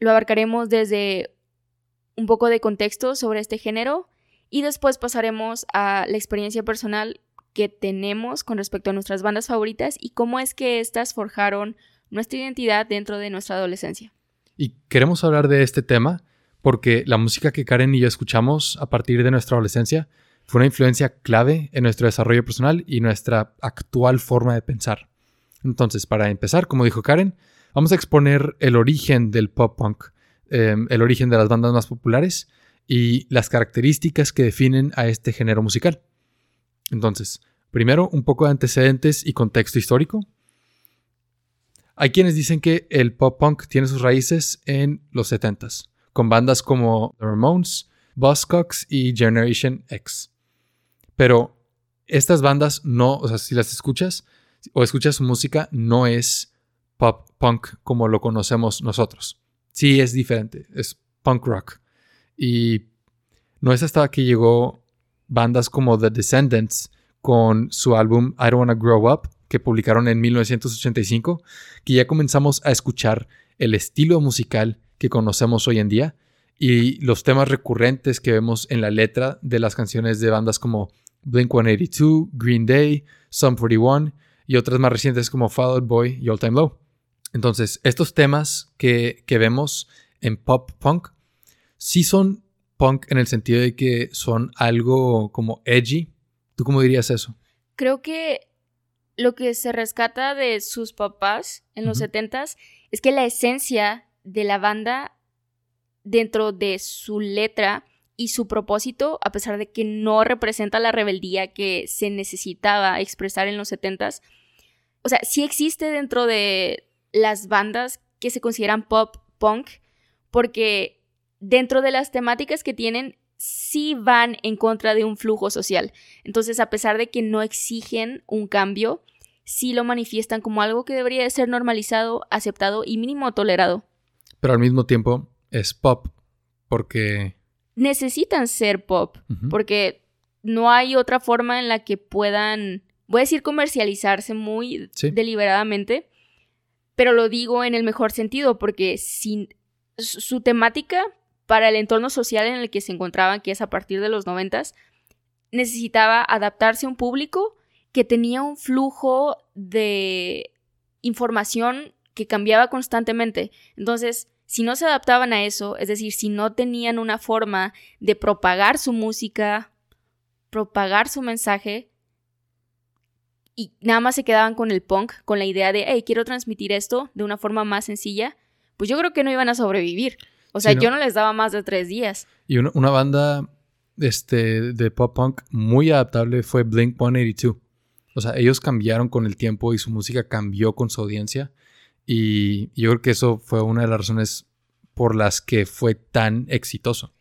Lo abarcaremos desde un poco de contexto sobre este género y después pasaremos a la experiencia personal que tenemos con respecto a nuestras bandas favoritas y cómo es que éstas forjaron nuestra identidad dentro de nuestra adolescencia. Y queremos hablar de este tema porque la música que Karen y yo escuchamos a partir de nuestra adolescencia fue una influencia clave en nuestro desarrollo personal y nuestra actual forma de pensar. Entonces, para empezar, como dijo Karen, vamos a exponer el origen del pop punk, em, el origen de las bandas más populares y las características que definen a este género musical. Entonces, primero un poco de antecedentes y contexto histórico. Hay quienes dicen que el pop punk tiene sus raíces en los 70s, con bandas como The Ramones, Buzzcocks y Generation X. Pero estas bandas no, o sea, si las escuchas o escuchas su música, no es pop punk como lo conocemos nosotros. Sí es diferente, es punk rock. Y no es hasta que llegó bandas como The Descendants con su álbum I Don't Wanna Grow Up, que publicaron en 1985, que ya comenzamos a escuchar el estilo musical que conocemos hoy en día y los temas recurrentes que vemos en la letra de las canciones de bandas como Blink 182, Green Day, Sum 41 y otras más recientes como Fall Out Boy y All Time Low. Entonces, estos temas que, que vemos en pop punk sí son punk en el sentido de que son algo como edgy. ¿Tú cómo dirías eso? Creo que lo que se rescata de sus papás en los setentas es que la esencia de la banda dentro de su letra y su propósito, a pesar de que no representa la rebeldía que se necesitaba expresar en los setentas, o sea, sí existe dentro de las bandas que se consideran pop punk, porque dentro de las temáticas que tienen, sí van en contra de un flujo social. Entonces, a pesar de que no exigen un cambio, sí lo manifiestan como algo que debería de ser normalizado, aceptado y mínimo tolerado. Pero al mismo tiempo es pop, porque... Necesitan ser pop, porque no hay otra forma en la que puedan, voy a decir, comercializarse muy deliberadamente, pero lo digo en el mejor sentido, porque sin su temática para el entorno social en el que se encontraban, que es a partir de los noventas, necesitaba adaptarse a un público que tenía un flujo de información que cambiaba constantemente. Entonces, si no se adaptaban a eso, es decir, si no tenían una forma de propagar su música, propagar su mensaje, y nada más se quedaban con el punk, con la idea de, hey, quiero transmitir esto de una forma más sencilla, pues yo creo que no iban a sobrevivir. O sea, yo no les daba más de tres días. Y una, banda este, de pop punk muy adaptable fue Blink 182. O sea, ellos cambiaron con el tiempo y su música cambió con su audiencia. Y yo creo que eso fue una de las razones por las que fue tan exitoso.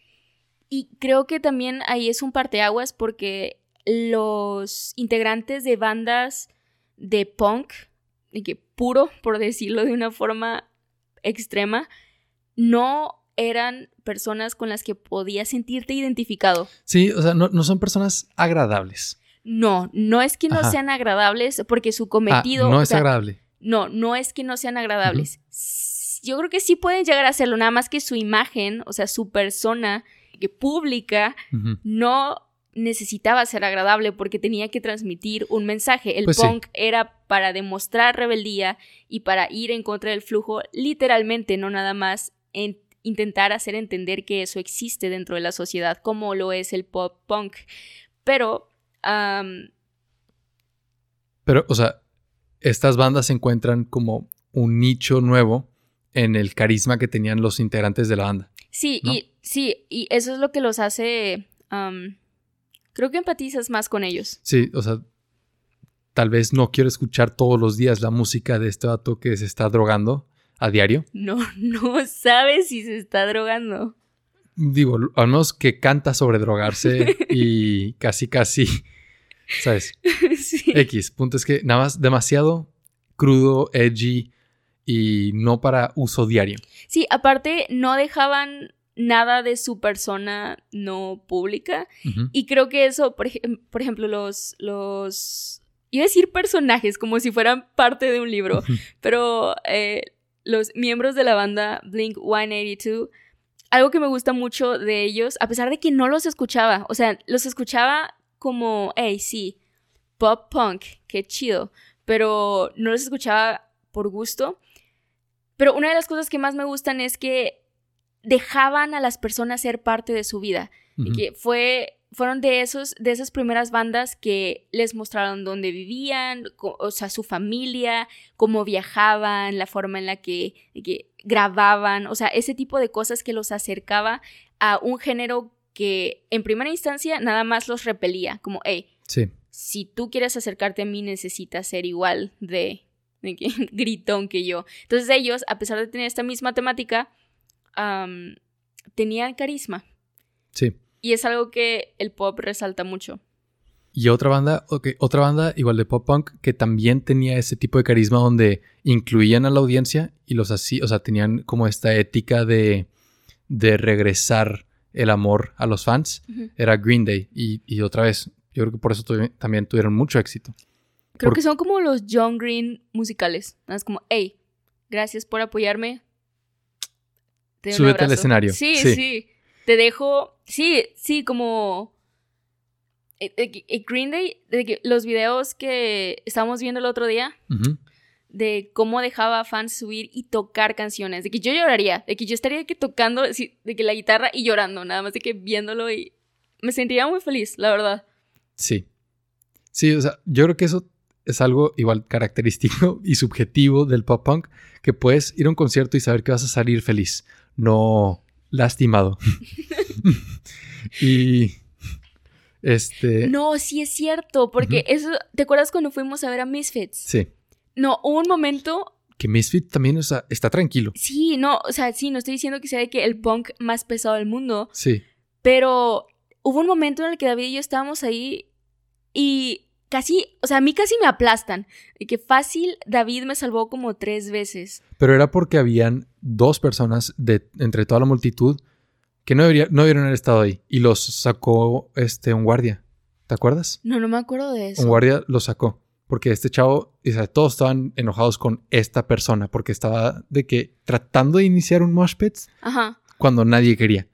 Y creo que también ahí es un parteaguas porque los integrantes de bandas de punk, que puro, por decirlo de una forma extrema, no eran personas con las que podías sentirte identificado. Sí, o sea, no, son personas agradables. No, no es que no sean agradables porque su cometido... Ah, no es agradable. No, no es que no sean agradables. Yo creo que sí pueden llegar a hacerlo, nada más que su imagen, o sea, su persona que pública, no necesitaba ser agradable porque tenía que transmitir un mensaje. El pues punk era para demostrar rebeldía y para ir en contra del flujo, literalmente, no nada más en intentar hacer entender que eso existe dentro de la sociedad, como lo es el pop punk. Pero... Pero, o sea, estas bandas se encuentran como un nicho nuevo en el carisma que tenían los integrantes de la banda. Sí, y sí, y eso es lo que los hace. Creo que empatizas más con ellos. Sí, o sea, tal vez no quiero escuchar todos los días la música de este vato que se está drogando a diario. No, no sabes si se está drogando. Digo, al menos que canta sobre drogarse y casi, casi, ¿sabes? Sí. X. Punto es que nada más demasiado crudo, edgy y no para uso diario. Sí, aparte no dejaban nada de su persona no pública. Y creo que eso, por, por, ejemplo, los, los... Iba a decir personajes, como si fueran parte de un libro, pero eh, los miembros de la banda Blink 182, algo que me gusta mucho de ellos, a pesar de que no los escuchaba, o sea, los escuchaba como, hey, sí, pop punk, qué chido, pero no los escuchaba por gusto. Pero una de las cosas que más me gustan es que dejaban a las personas ser parte de su vida. y que fue, fueron de, esos, de esas primeras bandas que les mostraron dónde vivían, o sea, su familia, cómo viajaban, la forma en la que, que grababan, o sea, ese tipo de cosas que los acercaba a un género que en primera instancia nada más los repelía, como, hey, sí. si tú quieres acercarte a mí necesitas ser igual de, de gritón que yo. Entonces ellos, a pesar de tener esta misma temática, tenían carisma. Sí. Y es algo que el pop resalta mucho. Y otra banda, otra banda igual de pop punk que también tenía ese tipo de carisma donde incluían a la audiencia y los así, o sea, tenían como esta ética de, de regresar el amor a los fans, era Green Day. Y, otra vez, yo creo que por eso también tuvieron mucho éxito. Creo que son como los John Green musicales. Es como, hey, gracias por apoyarme, Súbete al escenario. Sí, sí, Te dejo. Sí, sí, como. Eh, eh, eh, Green Day, los videos que estábamos viendo el otro día, de cómo dejaba a fans subir y tocar canciones, de que yo lloraría, de que yo estaría que tocando, de que la guitarra y llorando, nada más de que viéndolo y me sentiría muy feliz, la verdad. Sí. Sí, o sea, yo creo que eso es algo igual característico y subjetivo del pop punk, que puedes ir a un concierto y saber que vas a salir feliz no lastimado. y este... No, sí es cierto, porque eso, ¿te acuerdas cuando fuimos a ver a Misfits? Sí. No, hubo un momento... Que Misfits también está tranquilo. Sí, no, o sea, sí, no estoy diciendo que sea de que el punk más pesado del mundo. Sí. Pero hubo un momento en el que David y yo estábamos ahí y casi, o sea, a mí casi me aplastan. Y que fácil, David me salvó como tres veces. Pero era porque habían dos personas de entre toda la multitud que no, debería, no debieron haber estado ahí. Y los sacó este, un guardia. ¿Te acuerdas? No, no me acuerdo de eso. Un guardia los sacó. Porque este chavo, o sea, todos estaban enojados con esta persona. Porque estaba de que tratando de iniciar un mosh pit Ajá. cuando nadie quería.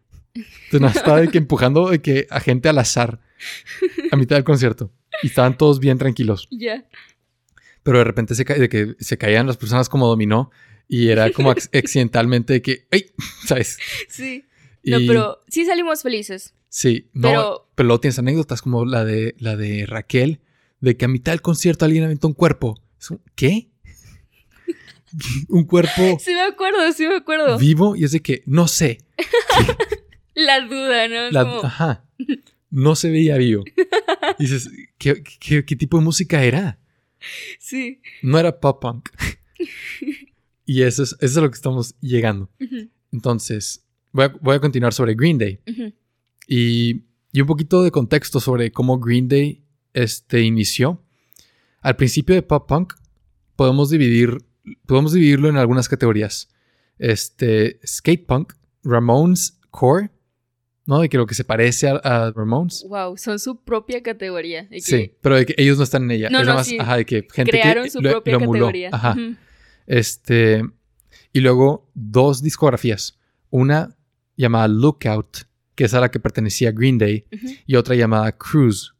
Entonces estaba de que empujando de que a gente al azar a mitad del concierto. Y estaban todos bien tranquilos. Ya. Pero de repente se, de que se caían las personas como dominó y era como accidentalmente de que, ¡ay! ¿Sabes? Sí. No, pero sí salimos felices. Sí, no, pero... pero luego tienes anécdotas como la de, la de Raquel, de que a mitad del concierto alguien aventó un cuerpo. ¿Qué? un cuerpo. Sí, me acuerdo, sí me acuerdo. Vivo y es de que no sé. la duda, ¿no? Ajá no se veía vivo. dices, ¿qué, tipo de música era? Sí. No era pop punk. y eso es, eso es a lo que estamos llegando. Entonces, voy a, continuar sobre Green Day. y, un poquito de contexto sobre cómo Green Day este, inició. Al principio de pop punk, podemos dividir, podemos dividirlo en algunas categorías. Este, skate punk, Ramones Core ¿no? De que lo que se parece a, Ramones. Wow, son su propia categoría. Sí, pero de que ellos no están en ella. No, más, ajá, de que gente Crearon su propia categoría. Ajá. Este, y luego dos discografías. Una llamada Lookout, que es a la que pertenecía Green Day, y otra llamada Cruise,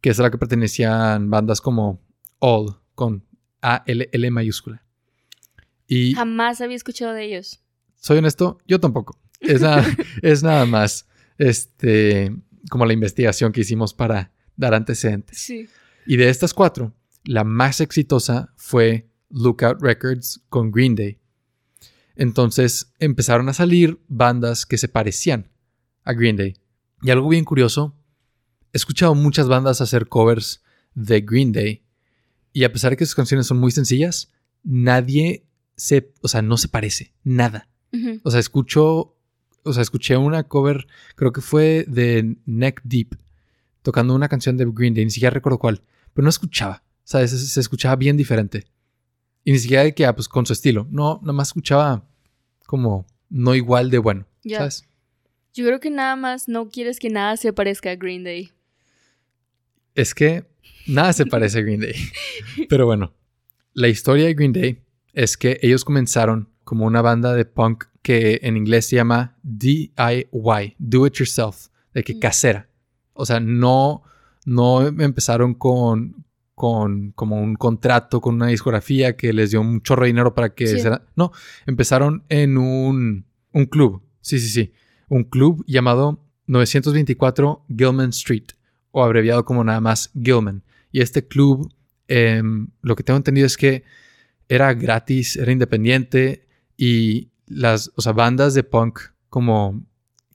que es a la que pertenecían bandas como All, con A-L-L mayúscula. Y Jamás había escuchado de ellos. Soy honesto, yo tampoco. Es es nada más este, como la investigación que hicimos para dar antecedentes. Sí. Y de estas cuatro, la más exitosa fue Lookout Records con Green Day. Entonces empezaron a salir bandas que se parecían a Green Day. Y algo bien curioso, he escuchado muchas bandas hacer covers de Green Day. Y a pesar de que sus canciones son muy sencillas, nadie se, o sea, no se parece, nada. O sea, escucho, o sea, escuché una cover, creo que fue de Neck Deep, tocando una canción de Green Day, ni siquiera recuerdo cuál, pero no escuchaba, o sea, se, escuchaba bien diferente. Y ni siquiera de que, ah, pues con su estilo, no, nada más escuchaba como no igual de bueno, ¿sabes? Yo creo que nada más no quieres que nada se parezca a Green Day. Es que nada se parece a Green Day. Pero bueno, la historia de Green Day es que ellos comenzaron como una banda de punk que en inglés se llama DIY, Do It Yourself, de que mm. casera. O sea, no, no empezaron con, con como un contrato con una discografía que les dio un chorro de dinero para que... no, empezaron en un, un club. Sí, sí, sí. Un club llamado 924 Gilman Street, o abreviado como nada más Gilman. Y este club, em, lo que tengo entendido es que era gratis, era independiente y las o sea, bandas de punk como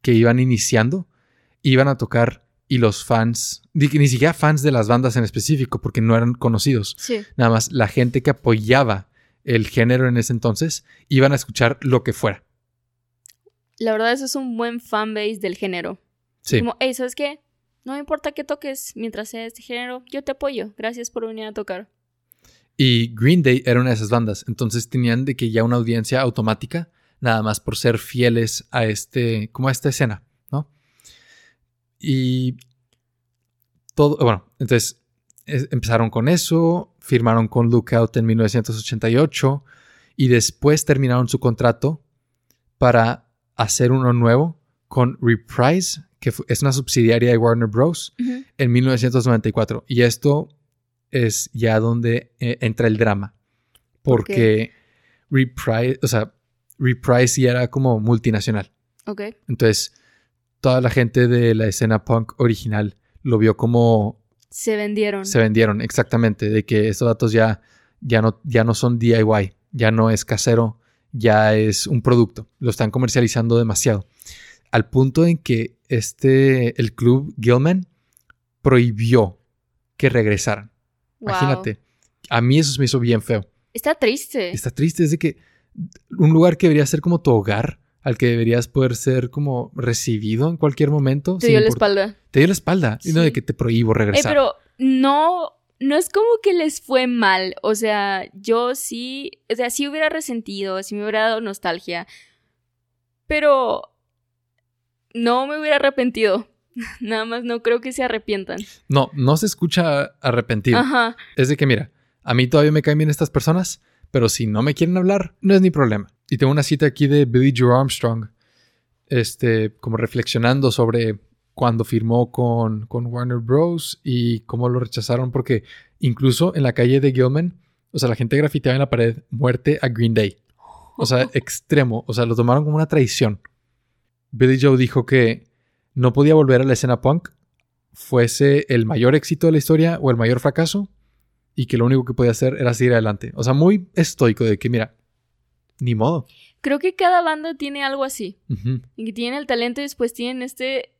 que iban iniciando iban a tocar y los fans, ni, ni siquiera fans de las bandas en específico, porque no eran conocidos. Nada más la gente que apoyaba el género en ese entonces iban a escuchar lo que fuera. La verdad, eso es un buen fanbase del género. Sí. Como, hey, ¿sabes qué? No me importa que toques mientras sea este género, yo te apoyo. Gracias por venir a tocar. Y Green Day era una de esas bandas, entonces tenían de que ya una audiencia automática, nada más por ser fieles a este, como a esta escena, ¿no? Y todo, bueno, entonces empezaron con eso, firmaron con Lookout en 1988 y después terminaron su contrato para hacer uno nuevo con Reprise, que es una subsidiaria de Warner Bros. en 1994. Y esto es ya donde eh, entra el drama. Porque Reprise, o sea, Reprise ya era como multinacional. Ok. Entonces, toda la gente de la escena punk original lo vio como... Se vendieron. Se vendieron, exactamente. De que estos datos ya, ya, no, ya no son DIY, ya no es casero, ya es un producto. Lo están comercializando demasiado. Al punto en que este, el club Gilman prohibió que regresaran. Imagínate. A mí eso me hizo bien feo. Está triste. Está triste. Es de que un lugar que debería ser como tu hogar, al que deberías poder ser como recibido en cualquier momento. Te dio la espalda. Te dio la espalda. Y no de que te prohíbo regresar. pero no, no es como que les fue mal. O sea, yo sí, o sea, sí hubiera resentido, sí me hubiera dado nostalgia. Pero no me hubiera arrepentido. Nada más no creo que se arrepientan. No, no se escucha arrepentido. Ajá. Es de que, mira, a mí todavía me caen bien estas personas, pero si no me quieren hablar, no es ni problema. Y tengo una cita aquí de Billy Joe Armstrong, este, como reflexionando sobre cuando firmó con, con Warner Bros. y cómo lo rechazaron, porque incluso en la calle de Gilman, o sea, la gente grafiteaba en la pared muerte a Green Day. O sea, extremo. O sea, lo tomaron como una traición. Billy Joe dijo que no podía volver a la escena punk, fuese el mayor éxito de la historia o el mayor fracaso, y que lo único que podía hacer era seguir adelante. O sea, muy estoico de que, mira, ni modo. Creo que cada banda tiene algo así. Y que tienen el talento y después tienen este.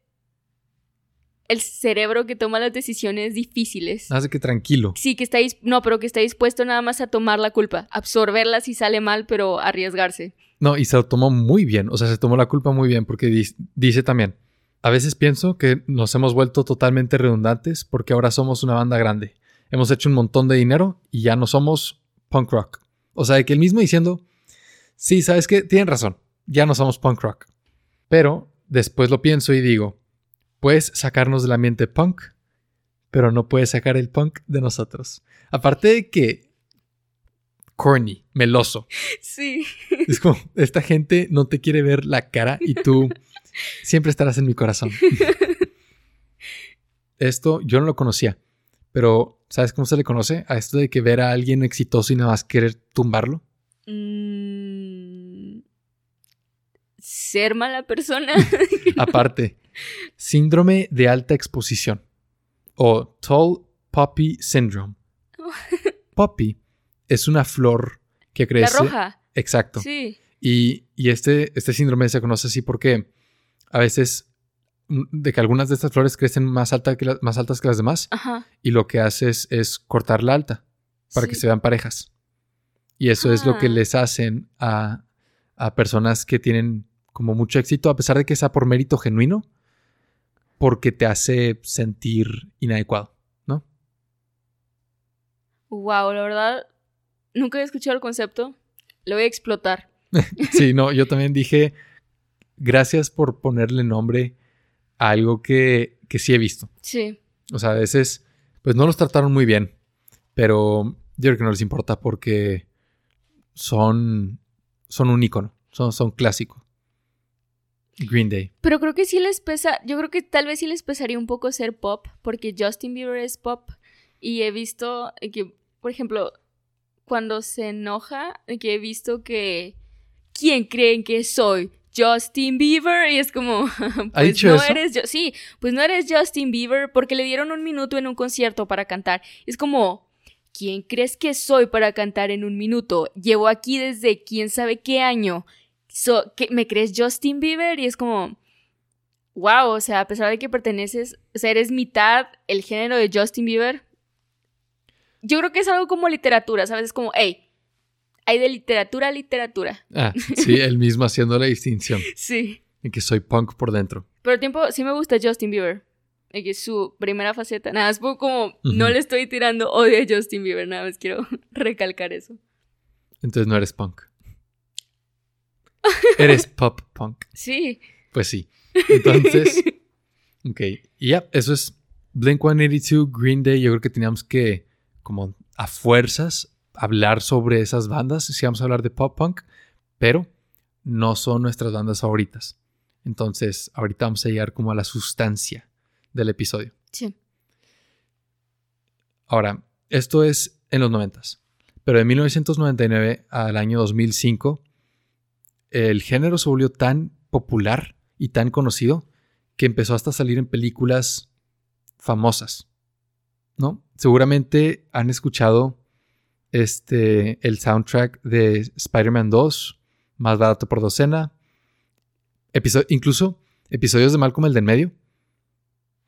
El cerebro que toma las decisiones difíciles. Hace que tranquilo. Sí, que está. No, pero que está dispuesto nada más a tomar la culpa. Absorberla si sale mal, pero arriesgarse. No, y se lo tomó muy bien, o sea, se tomó la culpa muy bien porque dice, también, a veces pienso que nos hemos vuelto totalmente redundantes porque ahora somos una banda grande. Hemos hecho un montón de dinero y ya no somos punk rock. O sea, que el mismo diciendo, sí, sabes que tienen razón, ya no somos punk rock. Pero después lo pienso y digo, puedes sacarnos del ambiente punk, pero no puedes sacar el punk de nosotros. Aparte de que corny, meloso. Sí. Es como, esta gente no te quiere ver la cara y tú siempre estarás en mi corazón. Esto yo no lo conocía, pero ¿sabes cómo se le conoce? A esto de que ver a alguien exitoso y nada más querer tumbarlo. Mm, ser mala persona. Aparte, síndrome de alta exposición o Tall Poppy Syndrome. Poppy es una flor que crece. La roja. Exacto. Sí. Y, este, este síndrome se conoce así porque a veces de que algunas de estas flores crecen más, alta que más altas que las demás. Ajá. Y lo que haces es cortar la alta para que se vean parejas. Y eso es lo que Ah. les hacen a, a personas que tienen como mucho éxito, a pesar de que sea por mérito genuino, porque te hace sentir inadecuado, ¿no? Wow, la verdad, nunca había escuchado el concepto. Lo voy a explotar. Sí, no, yo también dije, gracias por ponerle nombre a algo que, que sí he visto. Sí. O sea, a veces, pues no los trataron muy bien, pero yo creo que no les importa porque son, son un icono, son, son clásico. Green Day. Pero creo que sí les pesa, yo creo que tal vez sí les pesaría un poco ser pop, porque Justin Bieber es pop. Y he visto que, por ejemplo, cuando se enoja, que he visto que, ¿quién creen que soy? Justin Bieber y es como pues no eso? eres yo sí pues no eres Justin Bieber porque le dieron un minuto en un concierto para cantar es como quién crees que soy para cantar en un minuto llevo aquí desde quién sabe qué año So- ¿qué- ¿me crees Justin Bieber? Y es como, wow, o sea, a pesar de que perteneces, o sea, eres mitad el género de Justin Bieber. Yo creo que es algo como literatura, ¿sabes? Es como, hey, hay de literatura a literatura. Ah, sí, él mismo haciendo la distinción Sí. en que soy punk por dentro. Pero al tiempo, sí me gusta Justin Bieber. Y que su primera faceta, nada, es como, no le estoy tirando odio a Justin Bieber, nada más quiero recalcar eso. Entonces no eres punk. Eres pop punk. Sí. Pues sí. Entonces, ok. Y ya, eso es Blink 182, Green Day. Yo creo que teníamos que, como a fuerzas, hablar sobre esas bandas. Si vamos a hablar de pop punk, pero no son nuestras bandas favoritas. Entonces, ahorita vamos a llegar como a la sustancia del episodio. Sí. Ahora, esto es en los noventas, pero de 1999 al año 2005, el género se volvió tan popular y tan conocido que empezó hasta a salir en películas famosas, ¿no? Seguramente han escuchado este, el soundtrack de Spider-Man 2, más barato por docena, episo- incluso episodios de Malcolm el del medio,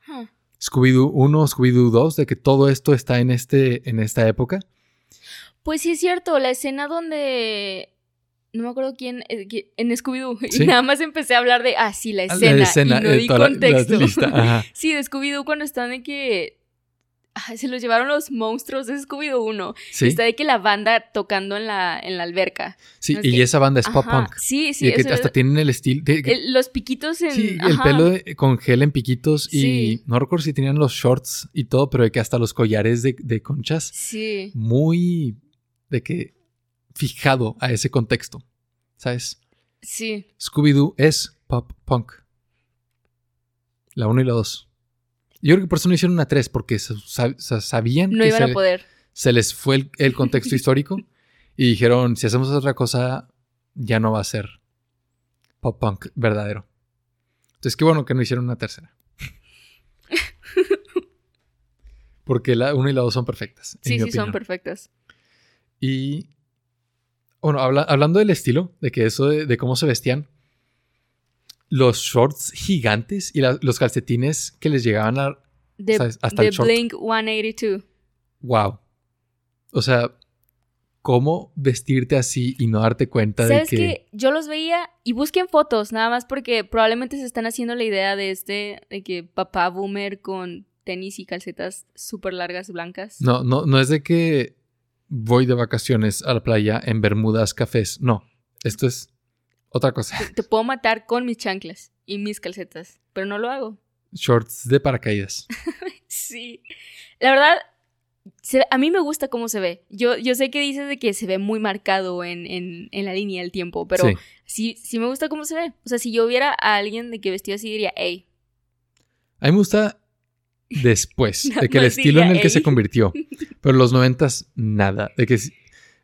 Huh. Scooby-Doo 1, Scooby-Doo 2, de que todo esto está en, este, en esta época. Pues sí es cierto, la escena donde no me acuerdo quién eh, en Scooby-Doo Sí. y nada más empecé a hablar de ah sí la La escena, escena, y no eh, di la- la contexto. sí, de Scooby-Doo cuando están de que se los llevaron los monstruos de Scooby-Doo 1. Sí, Está de que la banda tocando en la en la alberca. sí, es y que- esa banda es pop punk. Sí, sí, y que hasta tienen el estilo. de el- los piquitos en sí, el pelo de- con gel en piquitos. Y Sí. no recuerdo si tenían los shorts y todo, pero de que hasta los collares de, de conchas. Sí. Muy de que fijado a ese contexto. ¿Sabes? Sí. Scooby-Doo es pop punk. La 1 y la 2. Yo creo que por eso no hicieron una 3, porque sa- sa- sa- sabían No que iban se, a poder. se les fue el, el contexto histórico y dijeron, si hacemos otra cosa, ya no va a ser pop punk verdadero. Entonces, qué bueno que no hicieron una tercera. Porque la 1 y la 2 son perfectas. en Sí, mi sí, son perfectas. Y bueno, habla- hablando del estilo, de que eso de, de cómo se vestían, los shorts gigantes y la- los calcetines que les llegaban a... De, ¿Sabes? Hasta de el short. Blink 182. ¡Wow! O sea, ¿cómo vestirte así y no darte cuenta de ¿Sabes que... qué? Yo los veía y busquen fotos, nada más porque probablemente se están haciendo la idea de este, de que papá boomer con tenis y calcetas súper largas blancas. No, no, no es de que voy de vacaciones a la playa en bermudas, cafés. No, esto es otra cosa. Te, te puedo matar con mis chanclas y mis calcetas, pero no lo hago. Shorts de paracaídas. Sí. La verdad, se- a mí me gusta cómo se ve. Yo, yo sé que dices de que se ve muy marcado en, en, en la línea del tiempo, pero Sí. sí, sí me gusta cómo se ve. O sea, si yo viera a alguien de que vestido así, diría, hey, A mí me gusta después, de que el estilo en diría, el que se convirtió. Pero los noventas, nada. De que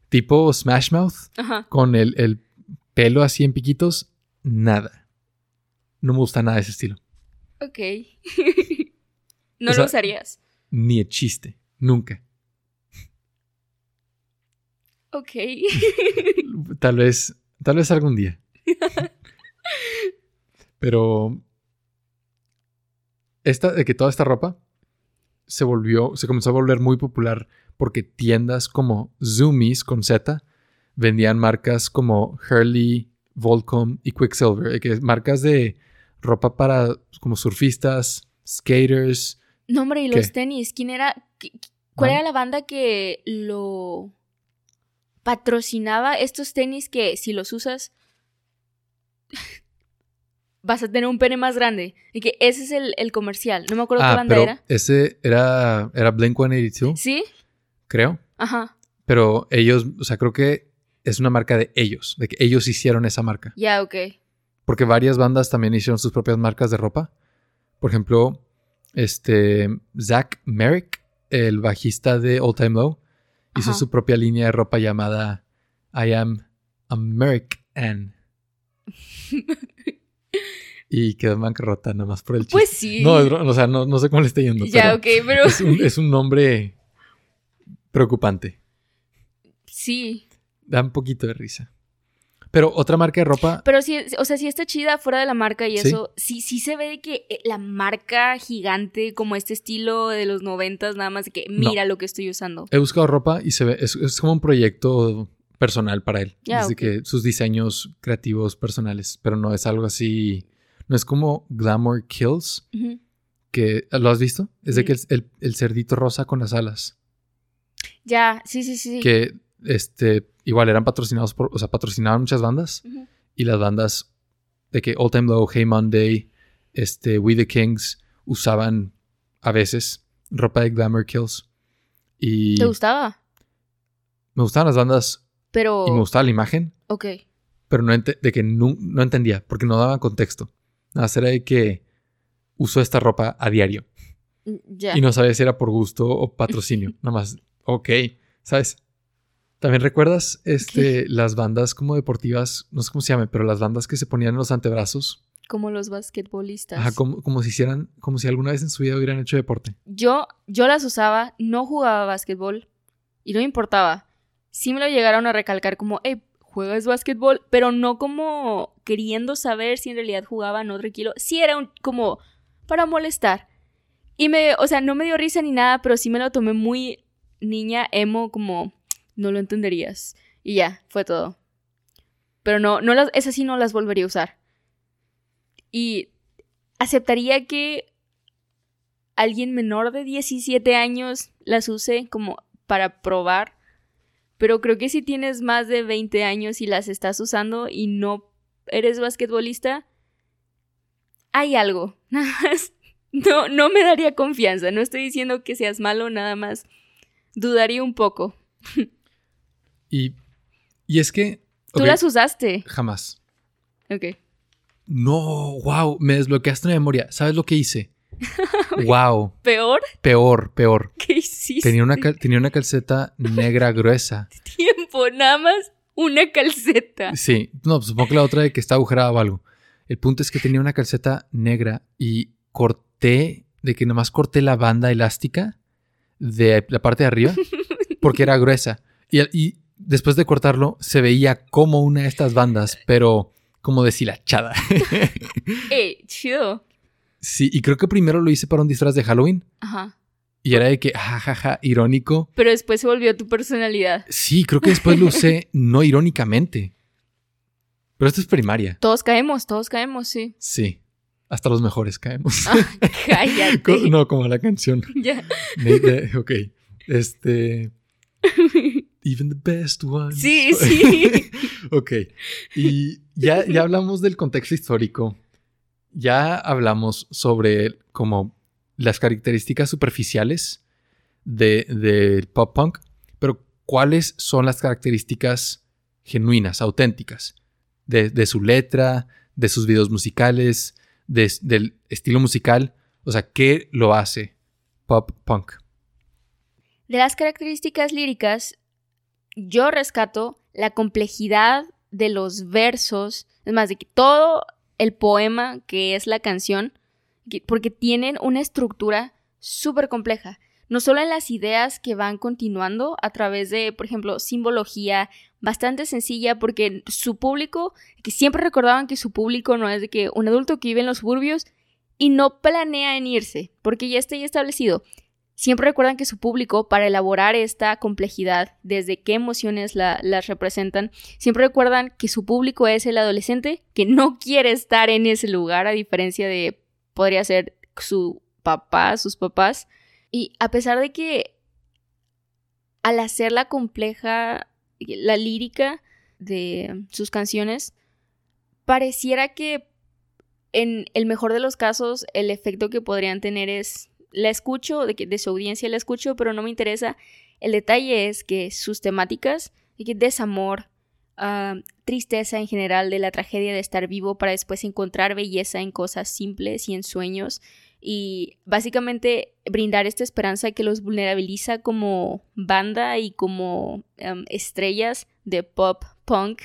tipo Smash Mouth, ajá. con el, el pelo así en piquitos, nada. No me gusta nada ese estilo. Ok. no O sea- lo usarías. Ni el chiste. Nunca. Ok. Tal vez, tal vez algún día. Pero esta, de que toda esta ropa se volvió, se comenzó a volver muy popular porque tiendas como Zoomies con Z vendían marcas como Hurley, Volcom y Quicksilver, que marcas de ropa para como surfistas, skaters. No, hombre, y los tenis, ¿quién era? ¿Cuál era la banda que lo patrocinaba estos tenis que si los usas vas a tener un pene más grande? Y que ese es el, comercial. No me acuerdo qué ah, banda era. Ese era, era Blink 182. Sí. Creo. Ajá. Pero ellos, o sea, creo que es una marca de ellos, de que ellos hicieron esa marca. Ya, ok. Porque varias bandas también hicieron sus propias marcas de ropa. Por ejemplo, este Zach Merrick, el bajista de All Time Low, hizo su propia línea de ropa llamada I Am American. y quedó en bancarrota nada más por el pues chiste. Pues sí. No, o sea, no, sé cómo le está yendo. Ya, ok, pero. es un nombre preocupante. Sí. Da un poquito de risa. Pero otra marca de ropa. Pero sí, o sea, si está chida fuera de la marca y eso, sí, sí se ve de que eh, la marca gigante, como este estilo de los noventas, nada más de que mira lo que estoy usando. He buscado ropa y se ve, es, como un proyecto personal para él. Desde que sus diseños creativos personales. Pero no es algo así. No es como Glamour Kills. Que, ¿Lo has visto? Es de que el, el, cerdito rosa con las alas. Ya, sí, sí, sí. Que este, igual eran patrocinados por, o sea, patrocinaban muchas bandas y las bandas de que All Time Low, Hey Monday, este, We the Kings usaban a veces ropa de Glamour Kills. Y ¿Te gustaba? Me gustaban las bandas. Pero... Y me gustaba la imagen. Ok. Pero no de que no, no, entendía, porque no daban contexto. Nada, era de que usó esta ropa a diario. Mm, y no sabía si era por gusto o patrocinio. Nada más, ok, ¿sabes? También recuerdas este, las bandas como deportivas, no sé cómo se llame, pero las bandas que se ponían en los antebrazos. Como los basquetbolistas. Ajá, como, como si hicieran, como si alguna vez en su vida hubieran hecho deporte. Yo, yo las usaba, no jugaba básquetbol y no me importaba. Sí me lo llegaron a recalcar como, hey, juegas básquetbol, pero no como queriendo saber si en realidad jugaba no tranquilo. Sí era un, como para molestar. Y me, o sea, no me dio risa ni nada, pero sí me lo tomé muy niña emo, como no lo entenderías. Y ya, fue todo. Pero no, no las, esas sí no las volvería a usar. Y aceptaría que alguien menor de 17 años las use como para probar. Pero creo que si tienes más de 20 años y las estás usando y no eres basquetbolista, hay algo. no, no me daría confianza. No estoy diciendo que seas malo, nada más. Dudaría un poco. Y, y es que... ¿Tú las usaste? Jamás. Ok. No, wow, me desbloqueaste la memoria. ¿Sabes lo que hice? wow. ¿Peor? Peor, peor. ¿Qué hiciste? Tenía una, tenía una calceta negra gruesa. Tiempo, nada más una calceta. Sí, no, pues supongo que la otra de que está agujerada o algo. El punto es que tenía una calceta negra y corté, de que nomás corté la banda elástica de la parte de arriba porque era gruesa. Y, y después de cortarlo, se veía como una de estas bandas, pero como deshilachada. ¡Eh, chido! Sí, y creo que primero lo hice para un disfraz de Halloween. Ajá. Y era de que, jajaja, irónico. Pero después se volvió tu personalidad. Sí, creo que después lo usé no irónicamente. Pero esto es primaria. Todos caemos, todos caemos, sí. Sí. Hasta los mejores caemos. Ah, cállate. no, como la canción. Ya. ok. Este. Even the best ones. Sí, sí. ok. Y ya, ya hablamos del contexto histórico. Ya hablamos sobre como las características superficiales del de pop punk, pero ¿cuáles son las características genuinas, auténticas? De, su letra, de sus videos musicales, del estilo musical. O sea, ¿qué lo hace pop punk? De las características líricas, yo rescato la complejidad de los versos, es más, de que todo el poema que es la canción, porque tienen una estructura súper compleja, no solo en las ideas que van continuando a través de, por ejemplo, simbología bastante sencilla, porque su público, que siempre recordaban que su público no es de que un adulto que vive en los suburbios y no planea en irse, porque ya está ya establecido. Siempre recuerdan que su público, para elaborar esta complejidad, desde qué emociones las representan, siempre recuerdan que su público es el adolescente que no quiere estar en ese lugar, a diferencia de, podría ser su papá, sus papás. Y a pesar de que al hacerla compleja, la lírica de sus canciones, pareciera que en el mejor de los casos el efecto que podrían tener es la escucho, de, que, de su audiencia la escucho, pero no me interesa. El detalle es que sus temáticas, que desamor, ah, tristeza en general de la tragedia de estar vivo para después encontrar belleza en cosas simples y en sueños y básicamente brindar esta esperanza que los vulnerabiliza como banda y como estrellas de pop punk,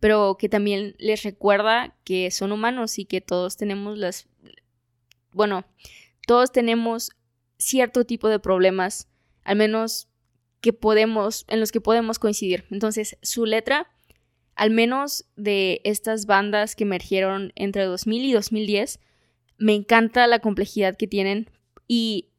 pero que también les recuerda que son humanos y que todos tenemos las, bueno, todos tenemos cierto tipo de problemas, al menos que podemos, en los que podemos coincidir. Entonces, su letra, al menos de estas bandas que emergieron entre 2000 y 2010, me encanta la complejidad que tienen y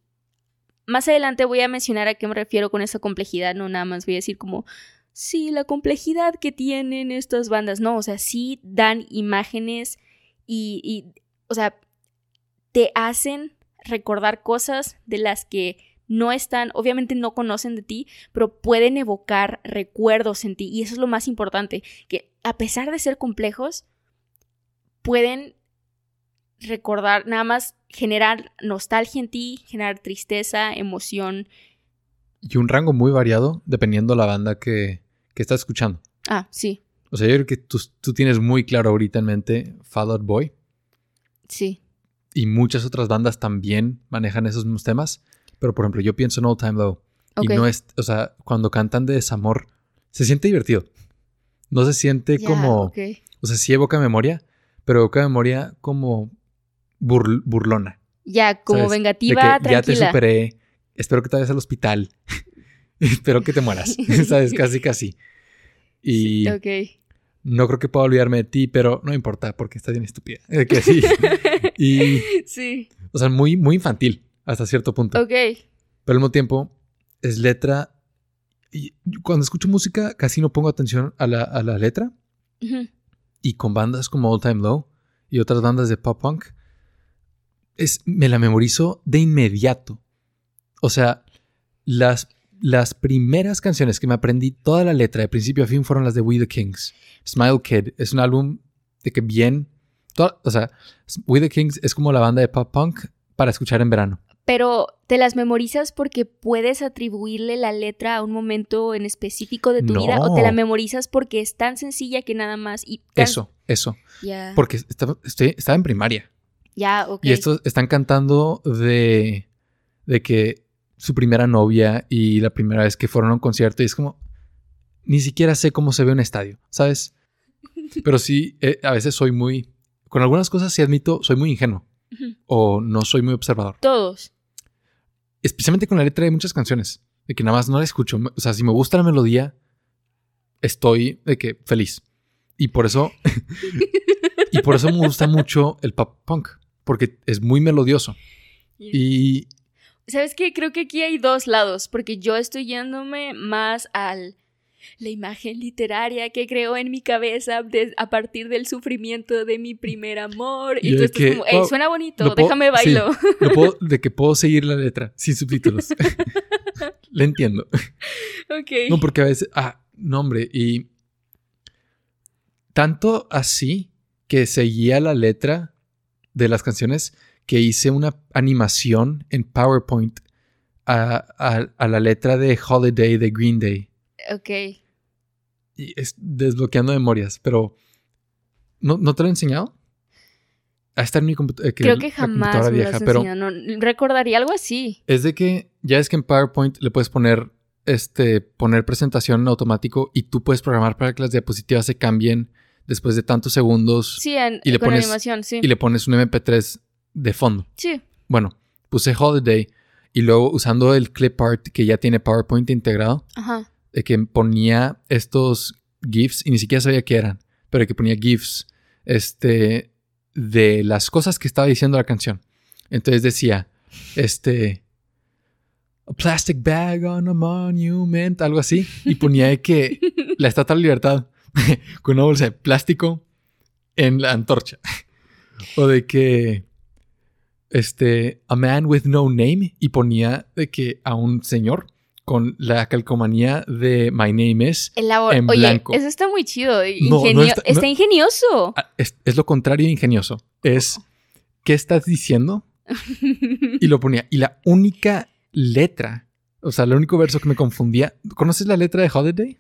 más adelante voy a mencionar a qué me refiero con esa complejidad, no nada más voy a decir como, sí, la complejidad que tienen estas bandas, no, o sea, sí dan imágenes y, y o sea, te hacen recordar cosas de las que no están, obviamente no conocen de ti, pero pueden evocar recuerdos en ti. Y eso es lo más importante, que a pesar de ser complejos, pueden recordar, nada más generar nostalgia en ti, generar tristeza, emoción. Y un rango muy variado dependiendo la banda que, que estás escuchando. Ah, sí. O sea, yo creo que tú, tú tienes muy claro ahorita en mente Fall Out Boy. Sí y muchas otras bandas también manejan esos mismos temas. Pero por ejemplo, yo pienso en Old Time Low. Y no es, o sea, cuando cantan de desamor, se siente divertido. No se siente como, o sea, sí evoca memoria, pero evoca memoria como burlona. Ya, como vengativa, Ya te superé, espero que te vayas al hospital, espero que te mueras, ¿sabes? Casi, casi. Y no creo que pueda olvidarme de ti, pero no importa porque estás bien estúpida. que sí. y. Sí. O sea, muy, muy infantil hasta cierto punto. Ok. Pero al mismo tiempo, es letra. Y cuando escucho música, casi no pongo atención a la, letra. Y con bandas como All Time Low y otras bandas de pop punk, es, me la memorizo de inmediato. O sea, las las primeras canciones que me aprendí toda la letra de principio a fin fueron las de We the Kings. Smile Kid es un álbum de que bien. o sea, We the Kings es como la banda de pop punk para escuchar en verano. Pero te las memorizas porque puedes atribuirle la letra a un momento en específico de tu vida o te la memorizas porque es tan sencilla que nada más. Y Eso, eso. Porque estaba, estaba en primaria. Ya, ok. Y estos están cantando de, de que su primera novia y la primera vez que fueron a un concierto y es como, ni siquiera sé cómo se ve un estadio, ¿sabes? Pero sí, eh, a veces soy muy, con algunas cosas sí admito, soy muy ingenuo o no soy muy observador. Todos. Especialmente con la letra de muchas canciones, de que nada más no la escucho. O sea, si me gusta la melodía, estoy de que feliz. Y por eso, y por eso me gusta mucho el pop punk, porque es muy melodioso. Y ¿Sabes qué? Creo que aquí hay dos lados, porque yo estoy yéndome más al la imagen literaria que creo en mi cabeza a partir del sufrimiento de mi primer amor. Y, tú estás como, suena bonito, déjame bailo. de que puedo seguir la letra sin subtítulos. Le entiendo. Ok. No, porque a veces, ah, no, hombre, y tanto así que seguía la letra de las canciones que hice una animación en PowerPoint a, la letra de Holiday de Green Day. Ok. Y es desbloqueando memorias, pero ¿no, te lo he enseñado? A estar en mi computadora. Creo que jamás me vieja, pero no, recordaría algo así. Es de que ya es que en PowerPoint le puedes poner este poner presentación en automático y tú puedes programar para que las diapositivas se cambien después de tantos segundos. Sí, en, y le pones, animación, sí. Y le pones un MP3 de fondo. Sí. Bueno, puse Holiday y luego usando el clip art que ya tiene PowerPoint integrado, de que ponía estos GIFs y ni siquiera sabía qué eran, pero que ponía GIFs este, de las cosas que estaba diciendo la canción. Entonces decía, este, a plastic bag on a monument, algo así, y ponía de que la Estatua de la Libertad con una bolsa de plástico en la antorcha. o de que este a man with no name y ponía de que a un señor con la calcomanía de My Name is en blanco. Eso está muy chido. está, ingenioso. Ah, es, lo contrario de ingenioso. Es, ¿qué estás diciendo? y lo ponía. Y la única letra, o sea, el único verso que me confundía. ¿Conoces la letra de Holiday?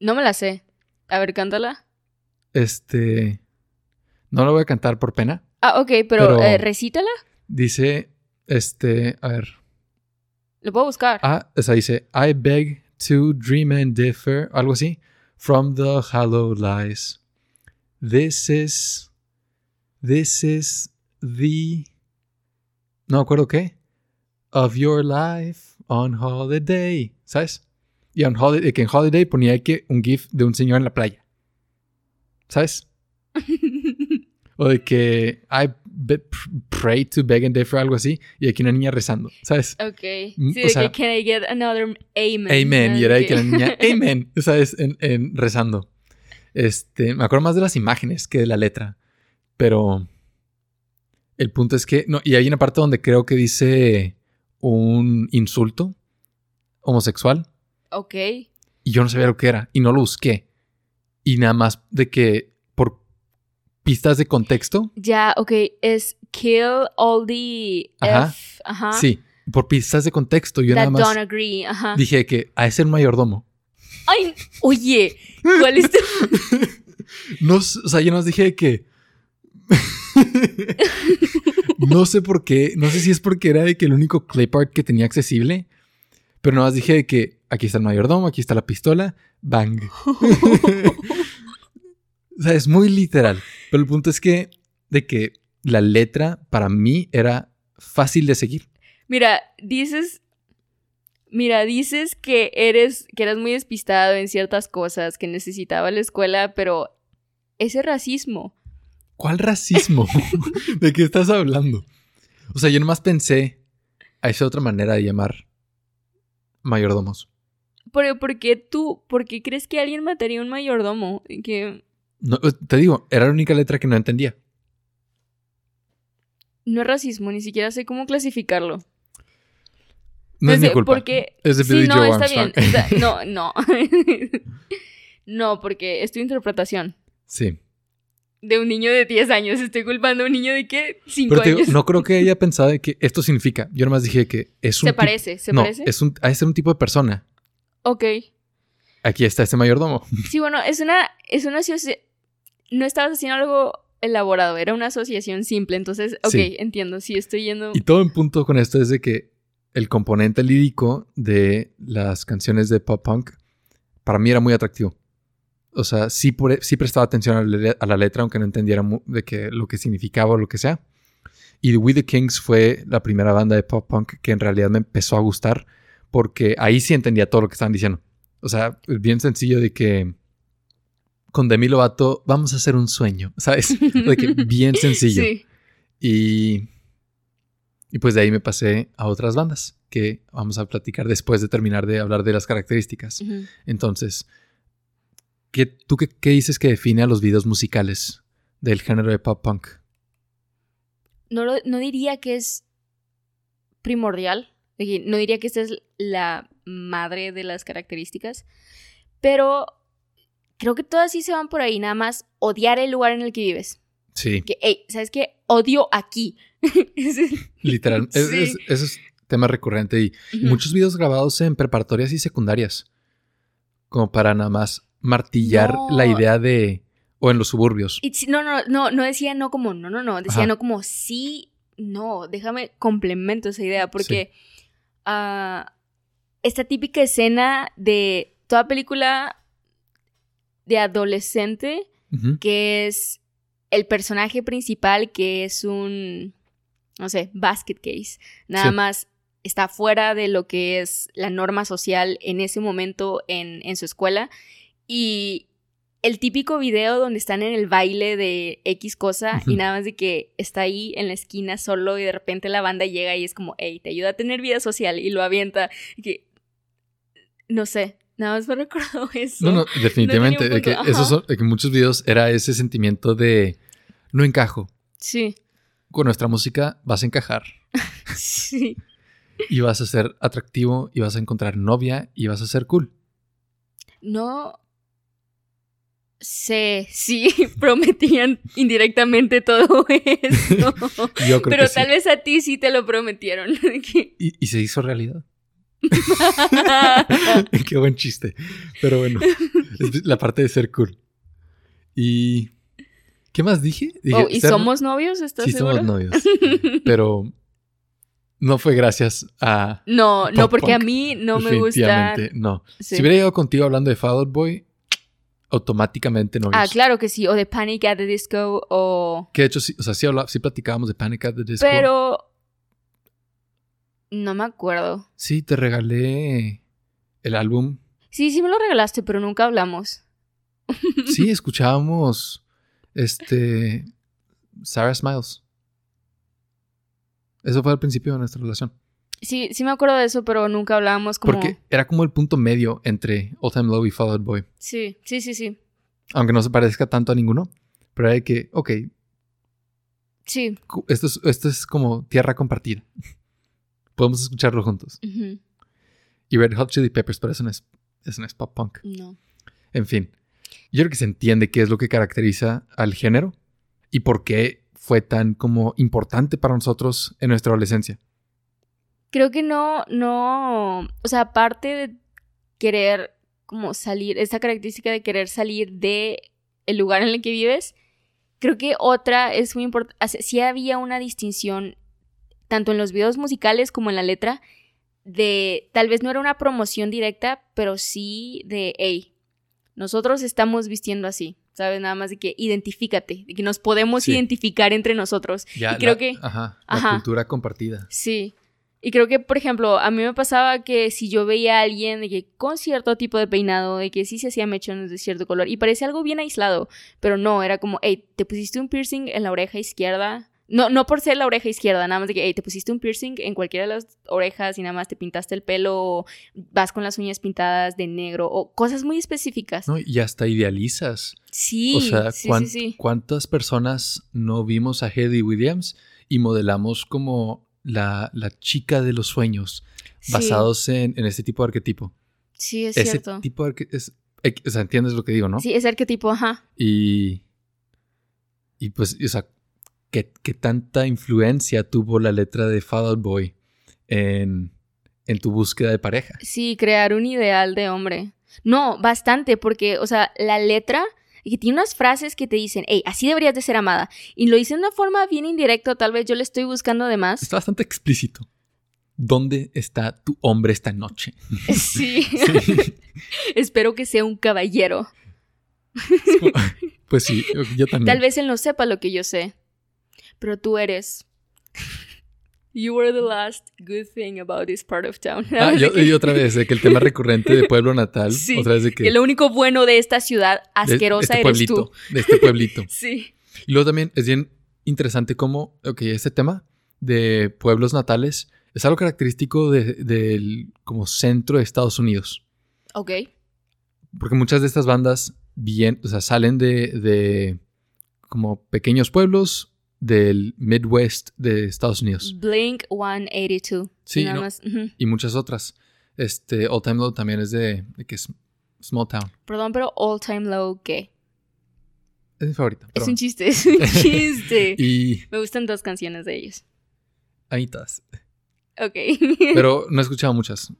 No me la sé. A ver, cántala. Este. No la voy a cantar por pena. Ah, ok, pero, eh, recítala. Dice, este, a ver. Lo puedo buscar. Ah, esa dice, I beg to dream and differ, algo así, from the hollow lies. This is, this is the, no acuerdo qué, of your life on holiday, ¿sabes? Y on holiday, que en holiday ponía que un gif de un señor en la playa, ¿sabes? o de que I pray to beg and differ, algo así, y aquí una niña rezando, ¿sabes? Ok. Mm, sí, de que can I get another amen. Amen, y era de que la niña, amen, ¿sabes? En, rezando. Este, me acuerdo más de las imágenes que de la letra, pero el punto es que, no, y hay una parte donde creo que dice un insulto homosexual. Ok. Y yo no sabía lo que era, y no lo busqué. Y nada más de que pistas de contexto. Ya, ok, es kill all the ajá. Ajá. Sí, por pistas de contexto. Yo nada más don't agree. Ajá. dije que a ese mayordomo. Ay, oye, ¿cuál es tu... no, o sea, yo nos dije que... no sé por qué, no sé si es porque era de que el único clip art que tenía accesible, pero nada más dije de que aquí está el mayordomo, aquí está la pistola, bang. O sea, es muy literal. Pero el punto es que, de que la letra para mí era fácil de seguir. Mira, dices. Mira, dices que eres, que eras muy despistado en ciertas cosas, que necesitaba la escuela, pero ese racismo. ¿Cuál racismo? ¿De qué estás hablando? O sea, yo nomás pensé a esa otra manera de llamar mayordomos. Pero ¿por qué tú? ¿Por qué crees que alguien mataría a un mayordomo? Que no, eh, te digo, era la única letra que no entendía. No es racismo, ni siquiera sé cómo clasificarlo. No es mi culpa. Porque... Es de sí, no, está bien. no, no. no, porque es tu interpretación. Sí. De un niño de 10 años. Estoy culpando a un niño de qué? 5 años. Digo, no creo que ella pensado de que esto significa. Yo nomás dije que es un. Se parece, se no, parece. Es un, ser un tipo de persona. Ok. Aquí está este mayordomo. Sí, bueno, es una, es una no estabas haciendo algo elaborado, era una asociación simple. Entonces, ok, entiendo, sí estoy yendo. Y todo en punto con esto es de que el componente lírico de las canciones de pop punk para mí era muy atractivo. O sea, sí, sí prestaba atención a la, letra, aunque no entendiera de que, lo que significaba o lo que sea. Y We the Kings fue la primera banda de pop punk que en realidad me empezó a gustar porque ahí sí entendía todo lo que estaban diciendo. O sea, es bien sencillo de que con Demi Lovato vamos a hacer un sueño, ¿sabes? De que bien sencillo. Sí. Y, y pues de ahí me pasé a otras bandas que vamos a platicar después de terminar de hablar de las características. Entonces, ¿qué, ¿tú qué, dices que define a los videos musicales del género de pop punk? No, no diría que es primordial, no diría que esta es la madre de las características, pero creo que todas sí se van por ahí, nada más odiar el lugar en el que vives. Sí. Que, hey, ¿sabes qué? Odio aquí. Literal. Eso es, tema recurrente y, muchos videos grabados en preparatorias y secundarias. Como para nada más martillar la idea de. O en los suburbios. no, no, no, no decía no como no, no, no. Decía no como sí, no. Déjame complemento esa idea porque. Ah, esta típica escena de toda película de adolescente, que es el personaje principal, que es un, no sé, basket case. Nada más está fuera de lo que es la norma social en ese momento en, su escuela. Y el típico video donde están en el baile de X cosa y nada más de que está ahí en la esquina solo y de repente la banda llega y es como, hey, te ayuda a tener vida social y lo avienta. que, no sé, nada más me recuerdo eso. No, no, definitivamente. de que, esos que muchos videos era ese sentimiento de no encajo. Sí. Con nuestra música vas a encajar. sí. Y vas a ser atractivo y vas a encontrar novia y vas a ser cool. No, sé sí prometían indirectamente todo eso. Pero tal vez a ti sí te lo prometieron. ¿Y, se hizo realidad. Qué buen chiste. Pero bueno, la parte de ser cool. ¿Y qué más dije? Oh, ¿Y somos novios? ¿Estás sí, somos novios. Pero no fue gracias a. No, no, porque a mí no me gusta. No. Si hubiera llegado contigo hablando de Fall Boy, automáticamente no Ah, claro que sí, o de Panic at the Disco o... Que de hecho sí, o sea, sí, sí platicábamos de Panic at the Disco. Pero... No me acuerdo. Sí, te regalé el álbum. Sí, sí me lo regalaste, pero nunca hablamos. sí, escuchábamos este Sarah Smiles. Eso fue al principio de nuestra relación. Sí, sí me acuerdo de eso, pero nunca hablábamos como... Porque era como el punto medio entre All Time Low y Fall Out Boy. Sí, sí, sí, sí. Aunque no se parezca tanto a ninguno, pero era de que, ok. Sí. Esto es, esto es como tierra compartida. Podemos escucharlo juntos. Y Red Hot Chili Peppers, pero eso no es, eso no es pop punk. No. En fin. Yo creo que se entiende qué es lo que caracteriza al género y por qué fue tan como importante para nosotros en nuestra adolescencia creo que no, no, o sea, aparte de querer como salir, esta característica de querer salir de el lugar en el que vives, creo que otra es muy importante, sí había una distinción tanto en los videos musicales como en la letra de, tal vez no era una promoción directa, pero sí de, hey, nosotros estamos vistiendo así, ¿sabes? Nada más de que identifícate, de que nos podemos identificar entre nosotros. Ya, y creo que... Ajá, la cultura compartida. Sí. Y creo que, por ejemplo, a mí me pasaba que si yo veía a alguien de que con cierto tipo de peinado, de que sí se hacía mechones de cierto color, y parecía algo bien aislado, pero no, era como, hey, te pusiste un piercing en la oreja izquierda. No, no por ser la oreja izquierda, nada más de que, hey, te pusiste un piercing en cualquiera de las orejas y nada más te pintaste el pelo, o vas con las uñas pintadas de negro, o cosas muy específicas. No, y hasta idealizas. Sí. O sea, ¿cuántas personas no vimos a Hedy Williams y modelamos como la, chica de los sueños basados en, en, este tipo de arquetipo. Sí, es Ese cierto. tipo de es, o sea, entiendes lo que digo, ¿no? Sí, ese arquetipo, ajá. Y, y pues, o sea, ¿qué, tanta influencia tuvo la letra de Fall Out Boy en, en tu búsqueda de pareja? Sí, crear un ideal de hombre. No, bastante, porque, o sea, la letra que tiene unas frases que te dicen, hey, así deberías de ser amada. Y lo dice de una forma bien indirecta, tal vez yo le estoy buscando de más. Está bastante explícito. ¿Dónde está tu hombre esta noche? Sí. Espero que sea un caballero. pues sí, yo también. Tal vez él no sepa lo que yo sé, pero tú eres. You were the last good thing about this part of town. Ah, y otra vez, de que el tema recurrente de pueblo natal. Sí, otra vez de que. lo único bueno de esta ciudad asquerosa de este eres tú. De este pueblito. sí. Y luego también es bien interesante cómo, ok, este tema de pueblos natales es algo característico del como centro de Estados Unidos. Ok. Porque muchas de estas bandas bien, o sea, salen de, de como pequeños pueblos del Midwest de Estados Unidos. Blink 182. Sí, y muchas otras. Este, All Time Low también es de, que es Small Town. Perdón, pero All Time Low, ¿qué? Es mi favorita. Es un chiste, es un chiste. y... Me gustan dos canciones de ellos. Ahí estás. Ok. pero no he escuchado muchas,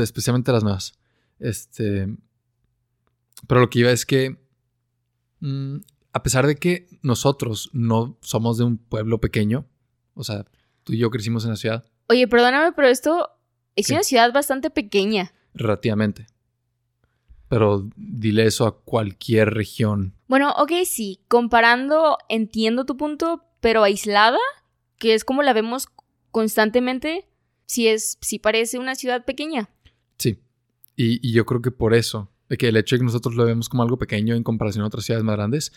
especialmente las nuevas. Este. Pero lo que iba es que. Mm, a pesar de que nosotros no somos de un pueblo pequeño, o sea, tú y yo crecimos en la ciudad. Oye, perdóname, pero esto es una ciudad bastante pequeña. Relativamente. Pero dile eso a cualquier región. Bueno, ok, sí. Comparando, entiendo tu punto, pero aislada, que es como la vemos constantemente, sí es, sí parece una ciudad pequeña. Sí. Y, y yo creo que por eso De que el hecho de que nosotros lo vemos como algo pequeño en comparación a otras ciudades más grandes,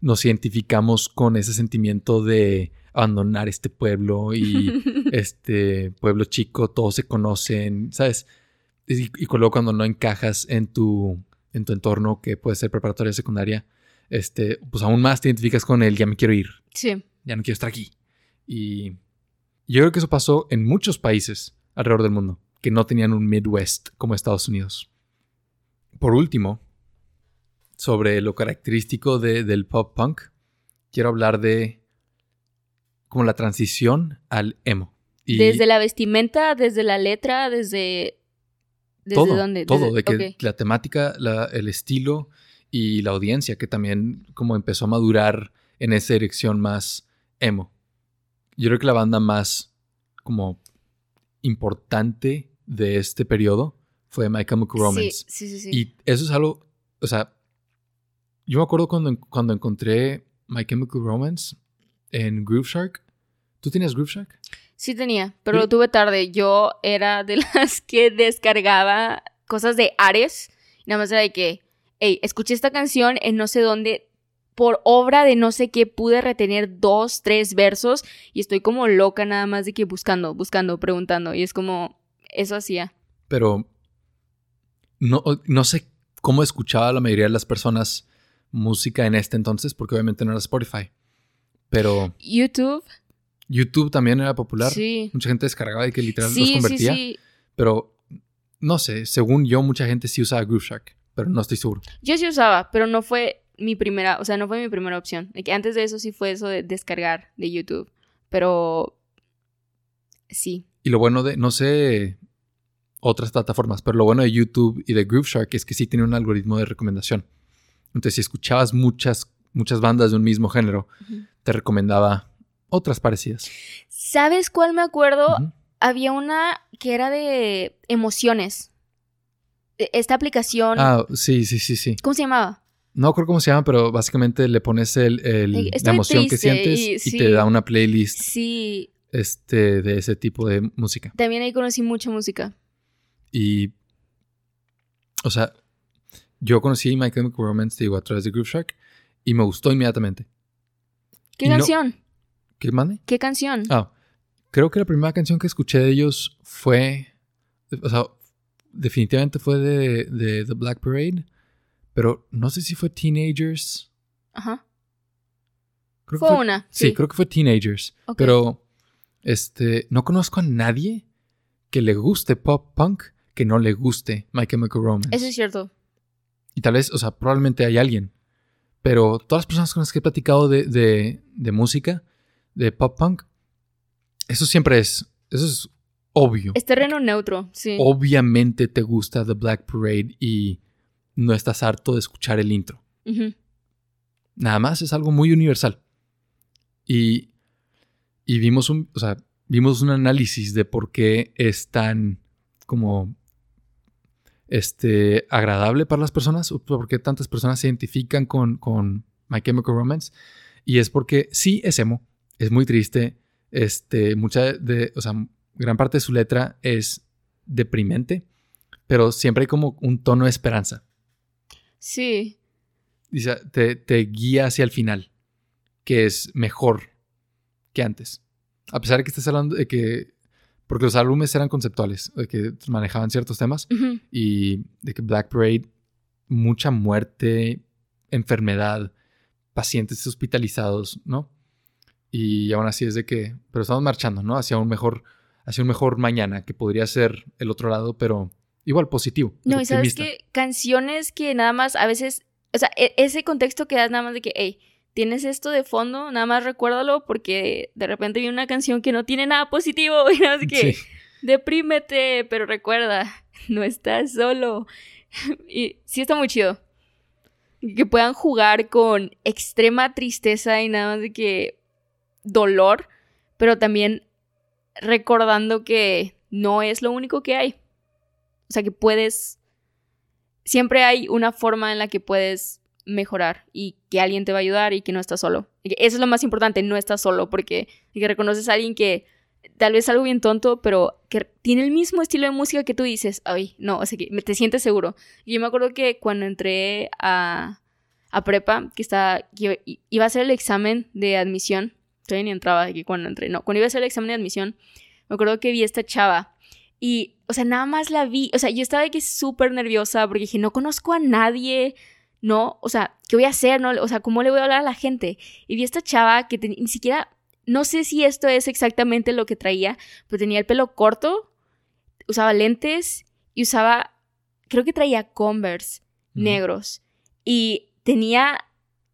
nos identificamos con ese sentimiento de abandonar este pueblo y este pueblo chico, todos se conocen, ¿sabes? Y, luego cuando no encajas en tu, en tu entorno, que puede ser preparatoria secundaria, este, pues aún más te identificas con él, ya me quiero ir. Sí. Ya no quiero estar aquí. Y yo creo que eso pasó en muchos países alrededor del mundo, que no tenían un Midwest como Estados Unidos. Por último, sobre lo característico del pop punk, quiero hablar de como la transición al emo. desde la vestimenta, desde la letra, desde... ¿Desde todo, dónde? Todo, de que la temática, el estilo y la audiencia que también como empezó a madurar en esa dirección más emo. Yo creo que la banda más como importante de este periodo fue My Chemical Romance. Sí, sí, sí, Y eso es algo, o sea, yo me acuerdo cuando, cuando encontré My Chemical Romance en Groove Shark. ¿Tú tenías Groove Shark? Sí tenía, pero lo tuve tarde. Yo era de las que descargaba cosas de Ares. Nada más era de que, hey, escuché esta canción en no sé dónde. Por obra de no sé qué pude retener dos, tres versos y estoy como loca nada más de que buscando, buscando, preguntando. Y es como, eso hacía. Pero no, no sé cómo escuchaba la mayoría de las personas música en este entonces, porque obviamente no era Spotify. Pero. YouTube. YouTube también era popular. Sí. Mucha gente descargaba y que literal los convertía. Sí, sí. Pero no sé, según yo, mucha gente sí usaba Groove Shark, pero no estoy seguro. Yo sí usaba, pero no fue mi primera, o sea, no fue mi primera opción. que antes de eso sí fue eso de descargar de YouTube. Pero sí. Y lo bueno de, no sé otras plataformas, pero lo bueno de YouTube y de Groove Shark es que sí tiene un algoritmo de recomendación. Entonces, si escuchabas muchas, muchas bandas de un mismo género, te recomendaba otras parecidas. ¿Sabes cuál me acuerdo? Había una que era de emociones. E, esta aplicación. Ah, sí, sí, sí, sí. ¿Cómo se llamaba? No creo cómo se llama, pero básicamente le pones el, la emoción que sientes y, te da una playlist. Sí. Este, de ese tipo de música. También ahí conocí mucha música. Y. O sea, yo conocí My Chemical Romance, digo, a través de Groove Shark y me gustó inmediatamente. ¿Qué canción? ¿Qué mande? ¿Qué canción? Ah, creo que la primera canción que escuché de ellos fue, o sea, definitivamente fue de, de The Black Parade, pero no sé si fue Teenagers. Ajá. fue, una. Sí. creo que fue Teenagers. Pero, este, no conozco a nadie que le guste pop punk que no le guste My Chemical Romance. Eso es cierto. Y tal vez, o sea, probablemente hay alguien. Pero todas las personas con las que he platicado de, de, música, de pop punk, eso siempre es, eso es obvio. Es terreno neutro, sí. Obviamente te gusta The Black Parade y no estás harto de escuchar el intro. Nada más es algo muy universal. Y, y vimos un, o sea, vimos un análisis de por qué es tan como este, agradable para las personas, porque tantas personas se identifican con, con My Chemical Romance. Y es porque sí es emo, es muy triste, este, mucha de, o sea, gran parte de su letra es deprimente, pero siempre hay como un tono de esperanza. Sí. Dice, te, te guía hacia el final, que es mejor que antes. A pesar de que estés hablando de que porque los álbumes eran conceptuales, de que manejaban ciertos temas y de que Black Parade, mucha muerte, enfermedad, pacientes hospitalizados, ¿no? Y aún así es de que, pero estamos marchando, ¿no? Hacia un mejor, hacia un mejor mañana, que podría ser el otro lado, pero igual positivo. No, y sabes que canciones que nada más a veces, o sea, e-, ese contexto que das nada más de que, hey, tienes esto de fondo, nada más recuérdalo porque de repente vi una canción que no tiene nada positivo y así que deprímete, pero recuerda, no estás solo. y sí está muy chido. Que puedan jugar con extrema tristeza y nada más de que dolor, pero también recordando que no es lo único que hay. O sea, que puedes... Siempre hay una forma en la que puedes mejorar y que alguien te va a ayudar y que no estás solo. eso es lo más importante, no estás solo, porque que reconoces a alguien que tal vez algo bien tonto, pero que tiene el mismo estilo de música que tú dices, ay, no, o sea, que te sientes seguro. Yo me acuerdo que cuando entré a, a prepa, que, estaba, iba a hacer el examen de admisión, todavía ni entraba aquí cuando entré, no, cuando iba a hacer el examen de admisión, me acuerdo que vi a esta chava y, o sea, nada más la vi, o sea, yo estaba aquí súper nerviosa porque dije, no conozco a nadie, no, o sea, ¿qué voy a hacer? No? O sea, ¿cómo le voy a hablar a la gente? Y vi a esta chava que ni siquiera no sé si esto es exactamente lo que traía, pero tenía el pelo corto, usaba lentes y usaba, creo que traía Converse negros. Y tenía,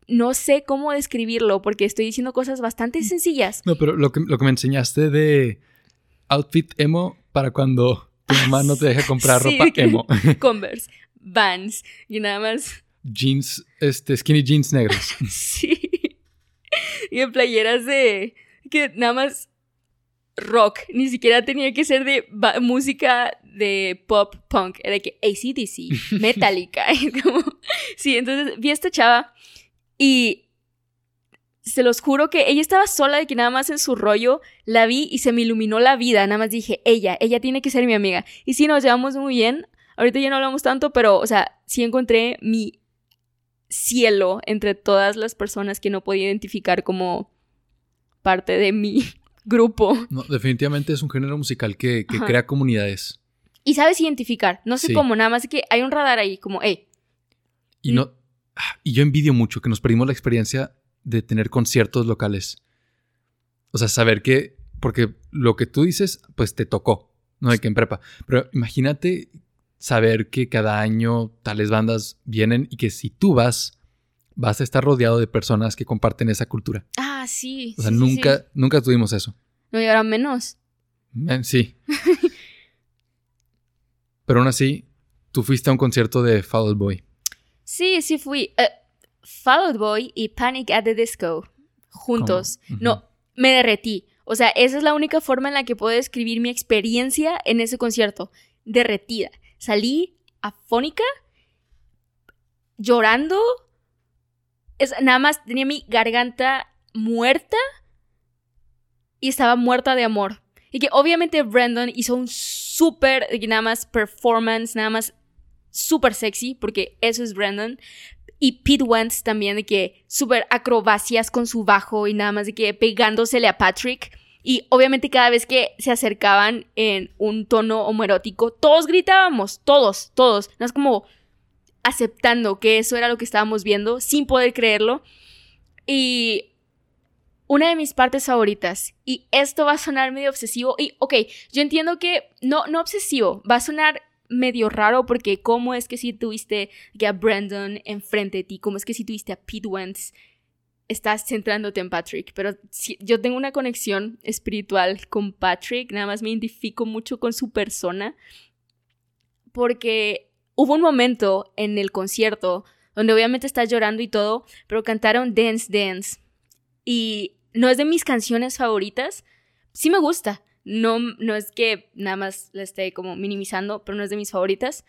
no sé cómo describirlo porque estoy diciendo cosas bastante mm. sencillas. No, pero lo que, lo que me enseñaste de outfit emo para cuando tu mamá no te deja comprar ropa emo. Converse, Vans y nada más. Jeans, este, skinny jeans negros. sí. y en playeras de que nada más rock, ni siquiera tenía que ser de música de pop punk, era de que ACDC, Metallica, sí, entonces vi a esta chava y se los juro que ella estaba sola de que nada más en su rollo la vi y se me iluminó la vida, nada más dije, ella, ella tiene que ser mi amiga. Y sí, nos llevamos muy bien, ahorita ya no hablamos tanto, pero, o sea, sí encontré mi cielo entre todas las personas que no podía identificar como parte de mi grupo. No, definitivamente es un género musical que, crea comunidades. Y sabes identificar. No sé cómo, nada más que hay un radar ahí, como, hey. Y no. Ah, y yo envidio mucho que nos perdimos la experiencia de tener conciertos locales. O sea, saber que. Porque lo que tú dices, pues te tocó, ¿no? De que en prepa. Pero imagínate saber que cada año tales bandas vienen y que si tú vas, vas a estar rodeado de personas que comparten esa cultura. Ah, sí. O sea, nunca, nunca tuvimos eso. No, y ahora menos. sí. Pero aún así, tú fuiste a un concierto de Fall Out Boy. Sí, sí fui. Uh, Fall Out Boy y Panic at the Disco juntos. No, me derretí. O sea, esa es la única forma en la que puedo describir mi experiencia en ese concierto. Derretida. Salí afónica, llorando, nada más tenía mi garganta muerta y estaba muerta de amor. Y que obviamente Brandon hizo un súper, nada más performance, nada más súper sexy, porque eso es Brandon. Y Pete Wentz también, de que súper acrobacias con su bajo y nada más de que pegándosele a Patrick. Y obviamente cada vez que se acercaban en un tono homoerótico, todos gritábamos, todos, todos. No es como aceptando que eso era lo que estábamos viendo sin poder creerlo. Y una de mis partes favoritas, y esto va a sonar medio obsesivo, y ok, yo entiendo que no, no obsesivo, va a sonar medio raro porque cómo es que si tuviste a Brandon enfrente de ti, cómo es que si tuviste a Pete Wentz, estás centrándote en Patrick, pero si, yo tengo una conexión espiritual con Patrick, nada más me identifico mucho con su persona, porque hubo un momento en el concierto donde obviamente estás llorando y todo, pero cantaron Dance Dance. Y no es de mis canciones favoritas. Sí me gusta. No, no es que nada más la esté como minimizando, pero no es de mis favoritas.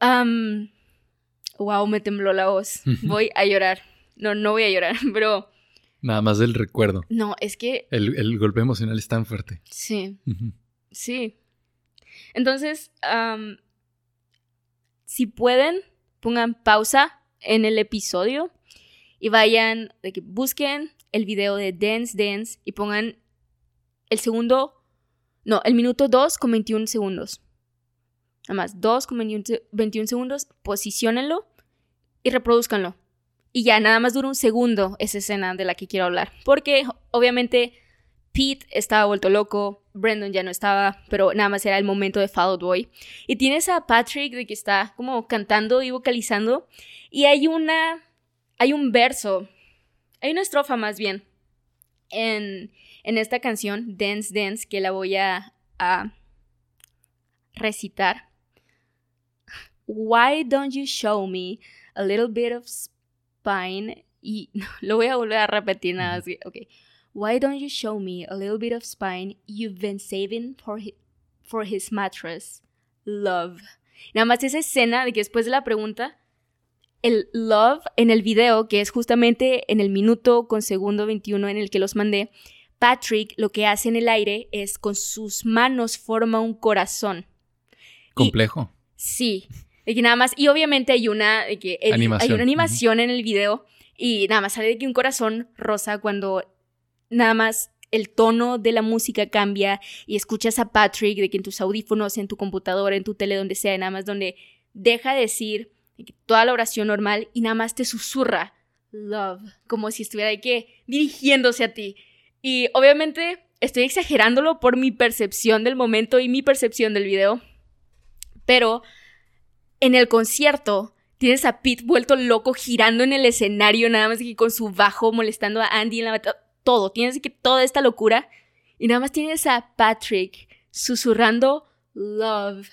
wow, me tembló la voz. Voy a llorar. No, no voy a llorar, pero... Nada más del recuerdo. No, es que... El, golpe emocional es tan fuerte. Sí. Sí. Entonces, si pueden, pongan pausa en el episodio y vayan, de que busquen el video de Dance Dance y pongan el segundo, no, el minuto 2 con 21 segundos. Nada más, 2 con 21 segundos, posicionenlo y reproduzcanlo. Y ya, nada más dura un segundo esa escena de la que quiero hablar. Porque obviamente Pete estaba vuelto loco, Brandon ya no estaba, pero nada más era el momento de Fall Out Boy. Y tienes a Patrick de que está como cantando y vocalizando. Y hay una. Hay un verso. Hay una estrofa más bien. En, en esta canción, Dance Dance, que la voy a, a recitar. Why don't you show me a little bit of spine? Y lo voy a volver a repetir nada más. Ok. Why don't you show me a little bit of spine you've been saving for his, for his mattress? Love. Nada más esa escena de que después de la pregunta, el love en el video, que es justamente en el minuto con segundo 21 en el que los mandé, Patrick lo que hace en el aire es con sus manos forma un corazón. Complejo. sí. De que nada más, y obviamente hay una, que hay una animación en el video y nada más sale de que un corazón rosa cuando nada más el tono de la música cambia y escuchas a Patrick de que en tus audífonos, en tu computadora, en tu tele, donde sea, nada más donde deja de decir toda la oración normal y nada más te susurra love, como si estuviera de que dirigiéndose a ti. Y obviamente estoy exagerándolo por mi percepción del momento y mi percepción del video, pero en el concierto tienes a Pete vuelto loco girando en el escenario, nada más que con su bajo molestando a Andy en la todo. Tienes que toda esta locura. Y nada más tienes a Patrick susurrando love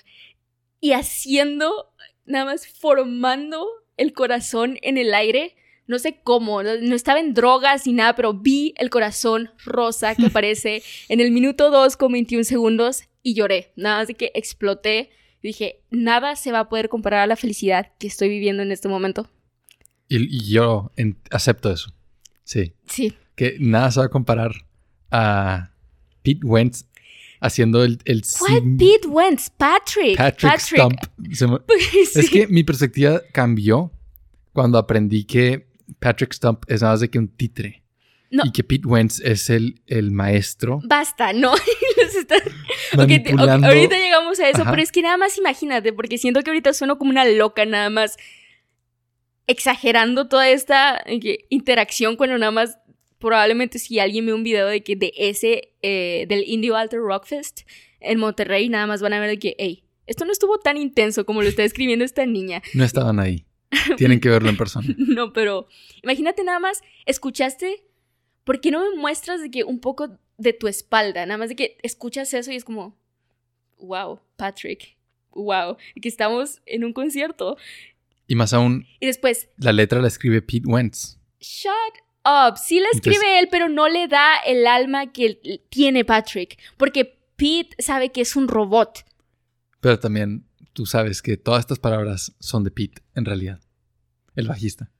y haciendo, nada más formando el corazón en el aire. No sé cómo, no, estaba en drogas ni nada, pero vi el corazón rosa que aparece en el minuto 2 con 21 segundos y lloré. Nada más de que exploté dije, nada se va a poder comparar a la felicidad que estoy viviendo en este momento. Y, yo acepto eso. Sí. Sí. Que nada se va a comparar a Pete Wentz haciendo el... el ¿Cuál Pete Wentz? Patrick. Patrick, Stump. Es que mi perspectiva cambió cuando aprendí que Patrick Stump es nada más de que un Y que Pete Wentz es el, el maestro. Basta, no. ahorita llegamos a eso, pero es que nada más imagínate, porque siento que ahorita sueno como una loca, nada más exagerando toda esta eh, interacción cuando nada más probablemente si alguien ve un video de que de ese, eh, del Indie Walter Rock Fest en Monterrey, nada más van a ver de que, hey, esto no estuvo tan intenso como lo está escribiendo esta niña. No estaban ahí. Tienen que verlo en persona. no, pero imagínate nada más, escuchaste ¿por qué no me muestras de que un poco de tu espalda? Nada más de que escuchas eso y es como, wow, Patrick, wow, que estamos en un concierto. Y más aún. Y después. La letra la escribe Pete Wentz. Shut up. Sí la escribe él, pero no le da el alma que tiene Patrick. Porque Pete sabe que es un robot. Pero también tú sabes que todas estas palabras son de Pete, en realidad. El bajista.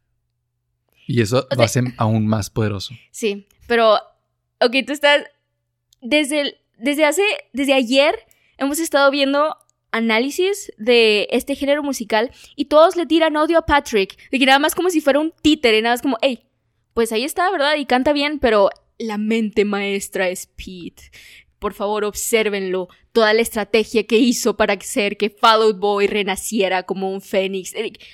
Y eso lo hace aún más poderoso. Sí, pero, ok, tú estás, desde, desde hace, desde ayer hemos estado viendo análisis de este género musical y todos le tiran odio a Patrick, de que nada más como si fuera un títere, nada más como, hey, pues ahí está, ¿verdad? Y canta bien, pero la mente maestra es Pete. Por favor, obsérvenlo. Toda la estrategia que hizo para hacer que Fall Boy renaciera como un fénix.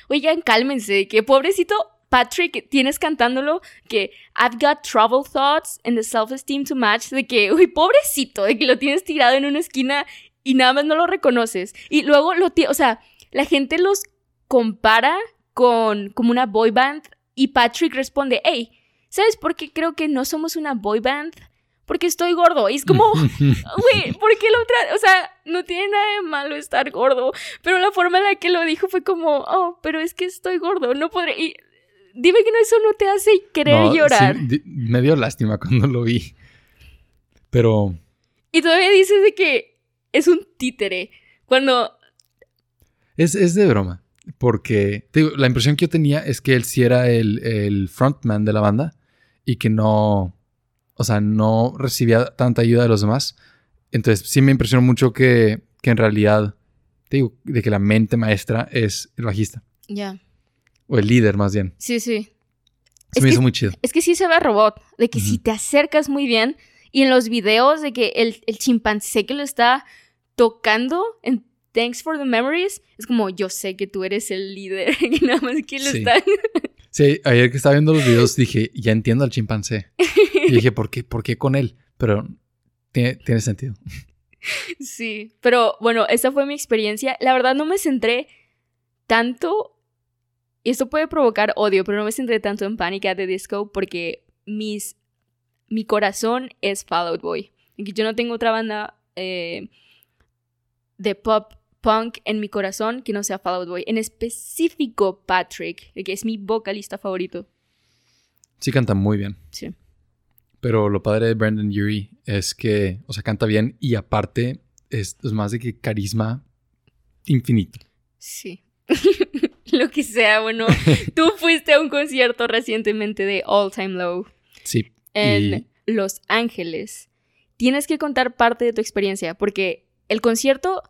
Oigan, cálmense, que pobrecito Patrick, tienes cantándolo que I've got trouble thoughts and the self-esteem to match, de que, uy, pobrecito, de que lo tienes tirado en una esquina y nada más no lo reconoces. Y luego lo, o sea, la gente los compara con como una boy band y Patrick responde, hey, ¿sabes por qué creo que no somos una boy band? Porque estoy gordo. Y es como, güey, ¿por qué lo otra? O sea, no tiene nada de malo estar gordo. Pero la forma en la que lo dijo fue como, oh, pero es que estoy gordo. No podré dime que no, eso no te hace querer llorar. me dio lástima cuando lo vi. Pero. Y todavía dices de que es un títere. Cuando. Es, es de broma. Porque digo, la impresión que yo tenía es que él sí era el, el frontman de la banda y que no. O sea, no recibía tanta ayuda de los demás. Entonces sí me impresionó mucho que, que en realidad. Digo, de que la mente maestra es el bajista. Ya. O el líder, más bien. Sí, sí. Se me hizo muy chido. Es que sí se ve robot. De que si te acercas muy bien. Y en los videos de que el, chimpancé que lo está tocando en Thanks for the Memories, es como yo sé que tú eres el líder. Y nada más que lo sí. están. sí, ayer que estaba viendo los videos dije, ya entiendo al chimpancé. Y dije, ¿por qué, ¿por qué con él? Pero tiene, tiene sentido. Sí, pero bueno, esa fue mi experiencia. La verdad no me centré tanto esto puede provocar odio, pero no me centré tanto en Panic at the Disco porque mis, mi corazón es Fall Out Boy. Y yo no tengo otra banda eh, de pop punk en mi corazón que no sea Fall Out Boy. En específico Patrick, que es mi vocalista favorito. Sí canta muy bien. Sí. Pero lo padre de Brandon Urie es que, o sea, canta bien y aparte es, es más de que carisma infinito. Sí. lo que sea, bueno, tú fuiste a un concierto recientemente de All Time Low. Sí. En Los Ángeles, tienes que contar parte de tu experiencia, porque el concierto,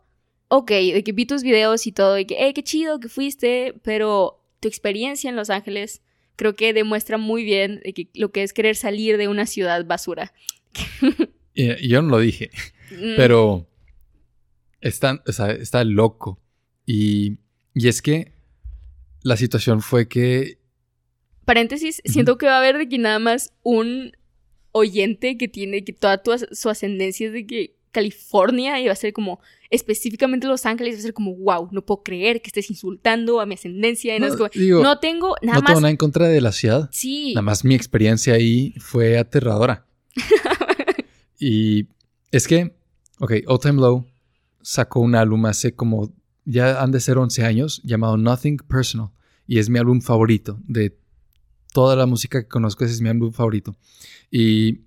ok, de que vi tus videos y todo, y que, hey, qué chido que fuiste, pero tu experiencia en Los Ángeles creo que demuestra muy bien lo que es querer salir de una ciudad basura. yo no lo dije, mm. pero está, está loco. Y, y es que la situación fue que... Paréntesis, siento que va a haber de que nada más un oyente que tiene que toda su ascendencia es de que California y va a ser como específicamente Los Ángeles va a ser como wow, no puedo creer que estés insultando a mi ascendencia. No, no tengo nada no más. tengo nada en contra de la ciudad. Sí. Nada más mi experiencia ahí fue aterradora. y es que, ok, Old Time Low sacó un álbum hace como ya han de ser 11 años, llamado Nothing Personal. Y es mi álbum favorito. De toda la música que conozco, ese es mi álbum favorito. Y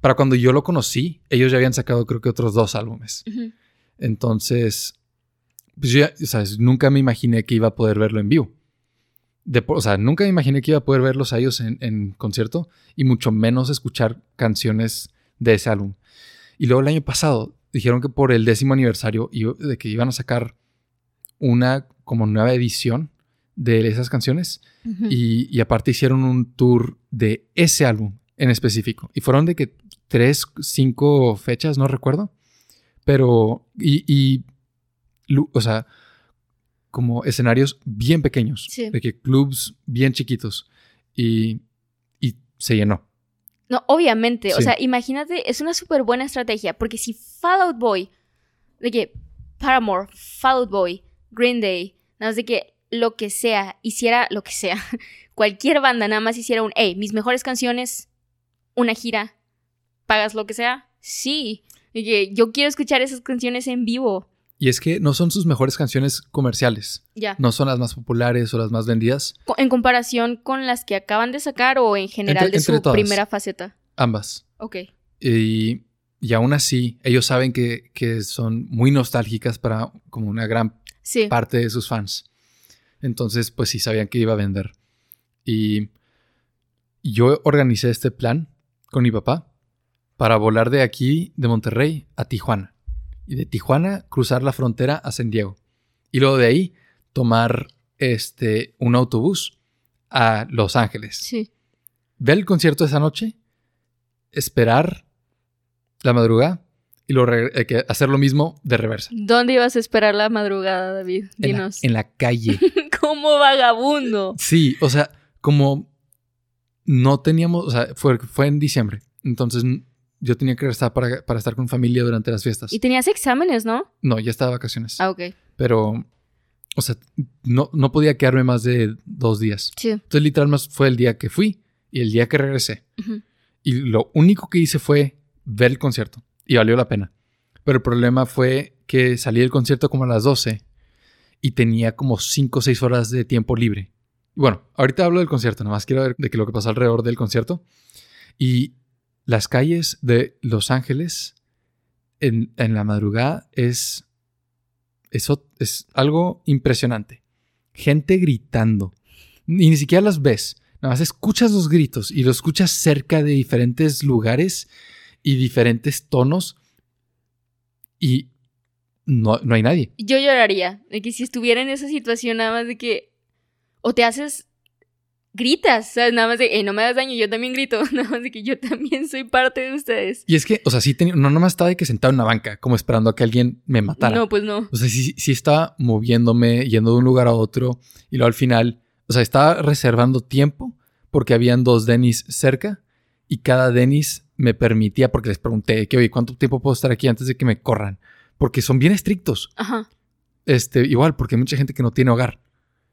para cuando yo lo conocí, ellos ya habían sacado creo que otros dos álbumes. Entonces, pues yo ya, nunca me imaginé que iba a poder verlo en vivo. o sea, nunca me imaginé que iba a poder verlos a ellos en, en concierto y mucho menos escuchar canciones de ese álbum. Y luego el año pasado dijeron que por el décimo aniversario de que iban a sacar una como nueva edición de esas canciones y, aparte hicieron un tour de ese álbum en específico. Y fueron de que tres, cinco fechas, no recuerdo. Pero, y, o sea, como escenarios bien pequeños, de que clubs bien chiquitos y, y se llenó. No, obviamente, o sea, imagínate, es una súper buena estrategia, porque si Fall Out Boy, de que Paramore, Fall Out Boy, Green Day, nada más de que lo que sea, hiciera lo que sea, cualquier banda nada más hiciera un, hey, mis mejores canciones, una gira, pagas lo que sea, sí, y que yo quiero escuchar esas canciones en vivo. Y es que no son sus mejores canciones comerciales. Ya. No son las más populares o las más vendidas. En comparación con las que acaban de sacar o en general de su primera faceta. Ambas. Ok. Y, y aún así, ellos saben que, que, son muy nostálgicas para como una gran parte de sus fans. Entonces, pues sí sabían que iba a vender. Y yo organicé este plan con mi papá para volar de aquí, de Monterrey, a Tijuana. Y de Tijuana cruzar la frontera a San Diego. Y luego de ahí tomar este, un autobús a Los Ángeles. Sí. Ver el concierto esa noche, esperar la madrugada y lo que hacer lo mismo de reversa. ¿Dónde ibas a esperar la madrugada, David? Dinos. En la, calle. como vagabundo. Sí, o sea, como no teníamos, o sea, fue, fue en diciembre. Entonces yo tenía que regresar para, para, estar con familia durante las fiestas. Y tenías exámenes, ¿no? No, ya estaba de vacaciones. Ah, ok. Pero, o sea, no, no podía quedarme más de dos días. Sí. Entonces, literal, más fue el día que fui y el día que regresé. Y lo único que hice fue ver el concierto y valió la pena. Pero el problema fue que salí del concierto como a las 12 y tenía como 5 o 6 horas de tiempo libre. Bueno, ahorita hablo del concierto, nada más quiero ver de que lo que pasó alrededor del concierto. Y las calles de Los Ángeles en, la madrugada es, eso es algo impresionante. Gente gritando. Y ni siquiera las ves. Nada más escuchas los gritos y los escuchas cerca de diferentes lugares y diferentes tonos y no, no hay nadie. Yo lloraría de que si estuviera en esa situación nada más de que o te haces gritas, ¿sabes? Nada más de, hey, no me das daño, yo también grito, nada más de que yo también soy parte de ustedes. Y es que, o sea, sí tenía, no nomás estaba de que sentado en una banca, como esperando a que alguien me matara. No, pues no. O sea, sí, sí estaba moviéndome, yendo de un lugar a otro, y luego al final, o sea, estaba reservando tiempo porque habían dos Denis cerca, y cada Denis me permitía, porque les pregunté que, oye, ¿cuánto tiempo puedo estar aquí antes de que me corran? Porque son bien estrictos. Ajá. Este, igual, porque hay mucha gente que no tiene hogar.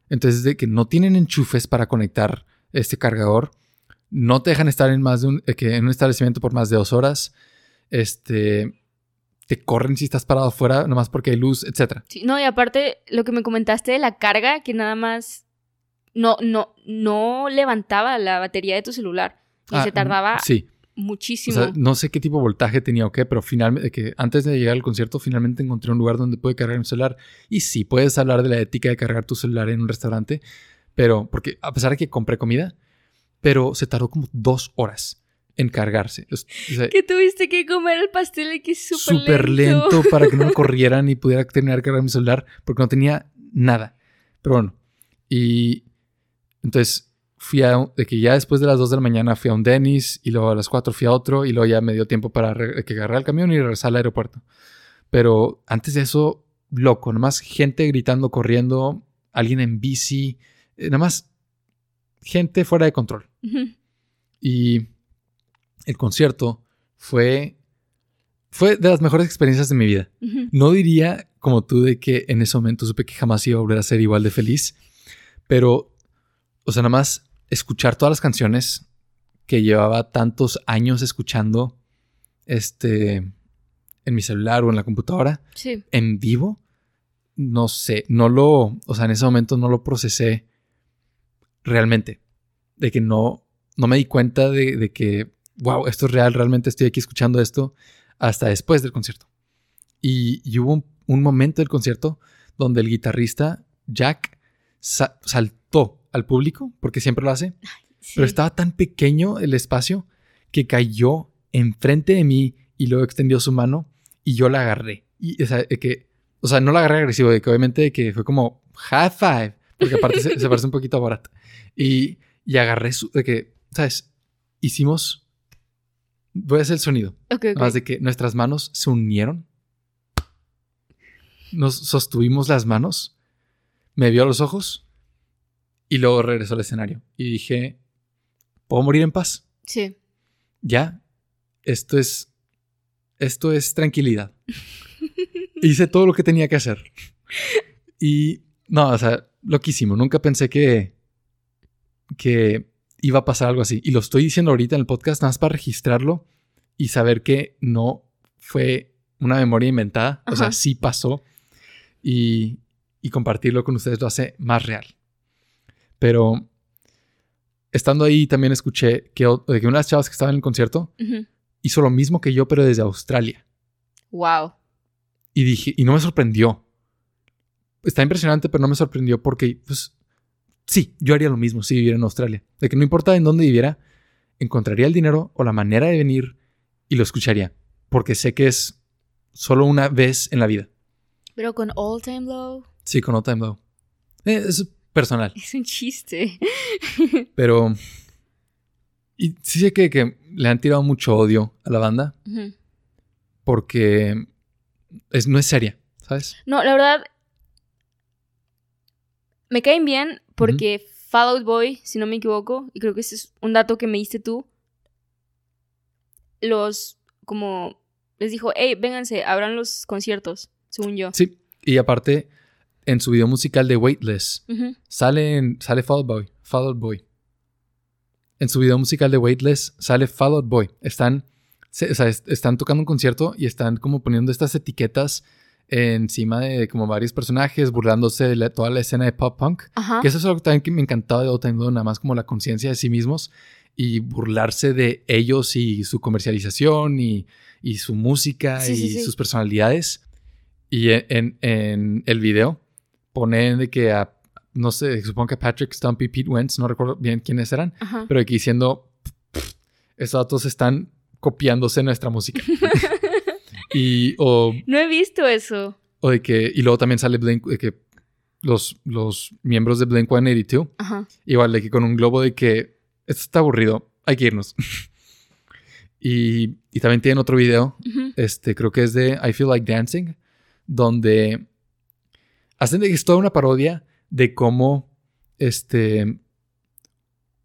Entonces, de que no tienen enchufes para conectar este cargador, no te dejan estar en más de un, eh, que en un establecimiento por más de dos horas. Este, te corren si estás parado afuera, nomás porque hay luz, etc. Sí, no, y aparte, lo que me comentaste de la carga, que nada más no, no, no levantaba la batería de tu celular. Y ah, se tardaba sí muchísimo. no sé qué tipo de voltaje tenía o qué, pero finalmente, que antes de llegar al concierto, finalmente encontré un lugar donde puede cargar mi celular. Y sí, puedes hablar de la ética de cargar tu celular en un restaurante, pero, porque a pesar de que compré comida, pero se tardó como dos horas. encargarse. que tuviste que comer el pastel y que es súper lento. lento. para que no me corrieran y pudiera terminar de cargar mi celular porque no tenía nada. Pero bueno, y entonces fui a, de que ya después de las 2 de la mañana fui a un Dennis y luego a las 4 fui a otro y luego ya me dio tiempo para que agarrar el camión y regresar al aeropuerto. Pero antes de eso, loco, nomás gente gritando, corriendo, alguien en bici, eh, nada más gente fuera de control. Y el concierto fue, fue de las mejores experiencias de mi vida. No diría como tú de que en ese momento supe que jamás iba a volver a ser igual de feliz, pero, o sea, nada más escuchar todas las canciones que llevaba tantos años escuchando, este, en mi celular o en la computadora, en vivo, no sé, no lo, o sea, en ese momento no lo procesé realmente, de que no, no me di cuenta de que wow, esto es real, realmente estoy aquí escuchando esto hasta después del concierto. Y, hubo un, momento del concierto donde el guitarrista Jack saltó al público, porque siempre lo hace, pero estaba tan pequeño el espacio que cayó enfrente de mí y luego extendió su mano y yo la agarré. Y, o sea, que, o sea, no la agarré agresivo, de que obviamente que fue como high five, porque aparte se, parece un poquito a Borat. Y, y agarré su, de que, ¿sabes? Hicimos Voy a hacer el sonido. Más de que nuestras manos se unieron. Nos sostuvimos las manos. Me vio a los ojos. Y luego regresó al escenario. Y dije, ¿puedo morir en paz? Sí. Ya. Esto es. Esto es tranquilidad. Hice todo lo que tenía que hacer. Y. No, o sea, loquísimo. Nunca pensé que. que iba a pasar algo así. Y lo estoy diciendo ahorita en el podcast nada más para registrarlo y saber que no fue una memoria inventada. O sea, sí pasó. Y, y, compartirlo con ustedes lo hace más real. Pero estando ahí también escuché que, que una de las chavas que estaba en el concierto hizo lo mismo que yo, pero desde Australia. Wow. Y dije, y no me sorprendió. Está impresionante, pero no me sorprendió porque, pues, sí, yo haría lo mismo si viviera en Australia. De que no importa en dónde viviera, encontraría el dinero o la manera de venir y lo escucharía. Porque sé que es solo una vez en la vida. Pero con All Time Low. Sí, con All Time Low. Eh, es personal. Es un chiste. Pero. Y sí sé que, le han tirado mucho odio a la banda. Porque es, no es seria, ¿sabes? No, la verdad. Me caen bien porque Fall Out Boy, si no me equivoco, y creo que ese es un dato que me diste tú, los, como, les dijo, hey, vénganse, abran los conciertos, según yo. Sí, y aparte, en su video musical de Weightless, sale, sale Fall Out Boy, Fall Out Boy. En su video musical de Weightless sale Fall Out Boy. Están, o sea, están tocando un concierto y están como poniendo estas etiquetas encima de como varios personajes, burlándose de toda la escena de pop punk. Que eso es algo también que me encantaba de Old nada más como la conciencia de sí mismos y burlarse de ellos y su comercialización y, su música y sus personalidades. Y en, el video ponen de que a, no sé, supongo que Patrick Stumpy Pete Wentz, no recuerdo bien quiénes eran, pero aquí diciendo, estos datos están copiándose nuestra música. Y, o, no he visto eso. O de que, y luego también sale Blink, de que los, los miembros de Blink 182, Ajá. igual de que con un globo de que esto está aburrido, hay que irnos. y, y, también tienen otro video, este, creo que es de I Feel Like Dancing, donde hacen de que es toda una parodia de cómo este,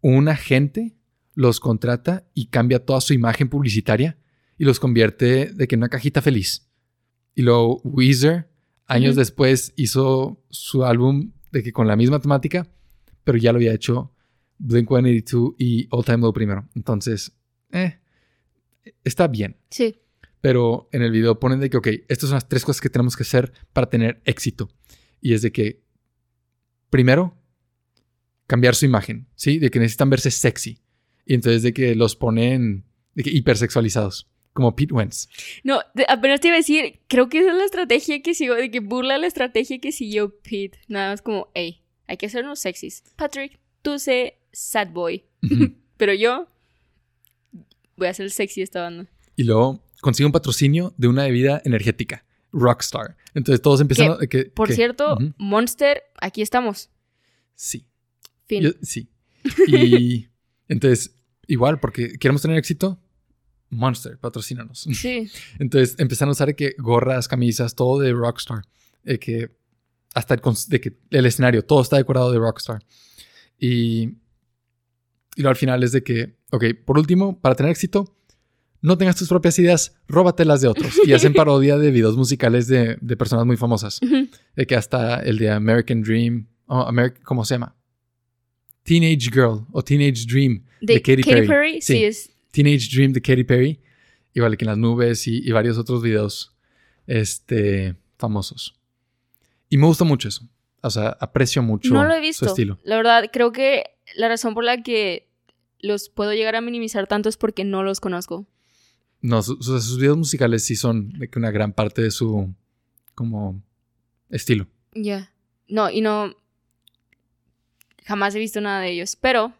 un agente los contrata y cambia toda su imagen publicitaria y los convierte de que en una cajita feliz. Y luego Weezer, años después, hizo su álbum de que con la misma temática, pero ya lo había hecho Blink-182 y All Time Low primero. Entonces, eh, está bien. Sí. Pero en el video ponen de que, ok, estas son las tres cosas que tenemos que hacer para tener éxito. Y es de que, primero, cambiar su imagen, ¿sí? De que necesitan verse sexy. Y entonces de que los ponen de que hipersexualizados como Pete Wentz. No, apenas te iba a decir, creo que esa es la estrategia que siguió, de que burla la estrategia que siguió Pete. Nada más como, hey, hay que hacernos sexys. Patrick, tú sé sad boy. Pero yo voy a hacer el sexy esta banda. Y luego consigue un patrocinio de una bebida energética, Rockstar. Entonces todos empiezan a... Que, por cierto, Monster, aquí estamos. Sí. Fin. sí. Y entonces, igual, porque queremos tener éxito, Monster, patrocínanos. Sí. Entonces empezaron a usar que gorras, camisas, todo de Rockstar. que hasta el, de que el escenario, todo está decorado de Rockstar. Y, y lo al final es de que, ok, por último, para tener éxito, no tengas tus propias ideas, róbatelas de otros. Y hacen parodia de videos musicales de, de personas muy famosas. De que hasta el de American Dream, oh, ¿cómo se llama? Teenage Girl o Teenage Dream de, Katy, Perry. Sí, es. Teenage Dream de Katy Perry. Igual que en las nubes y, varios otros videos este, famosos. Y me gusta mucho eso. O sea, aprecio mucho no lo he visto. su estilo. La verdad, creo que la razón por la que los puedo llegar a minimizar tanto es porque no los conozco. No, sus videos musicales sí son una gran parte de su como estilo. Ya. No, y no. Jamás he visto nada de ellos. Pero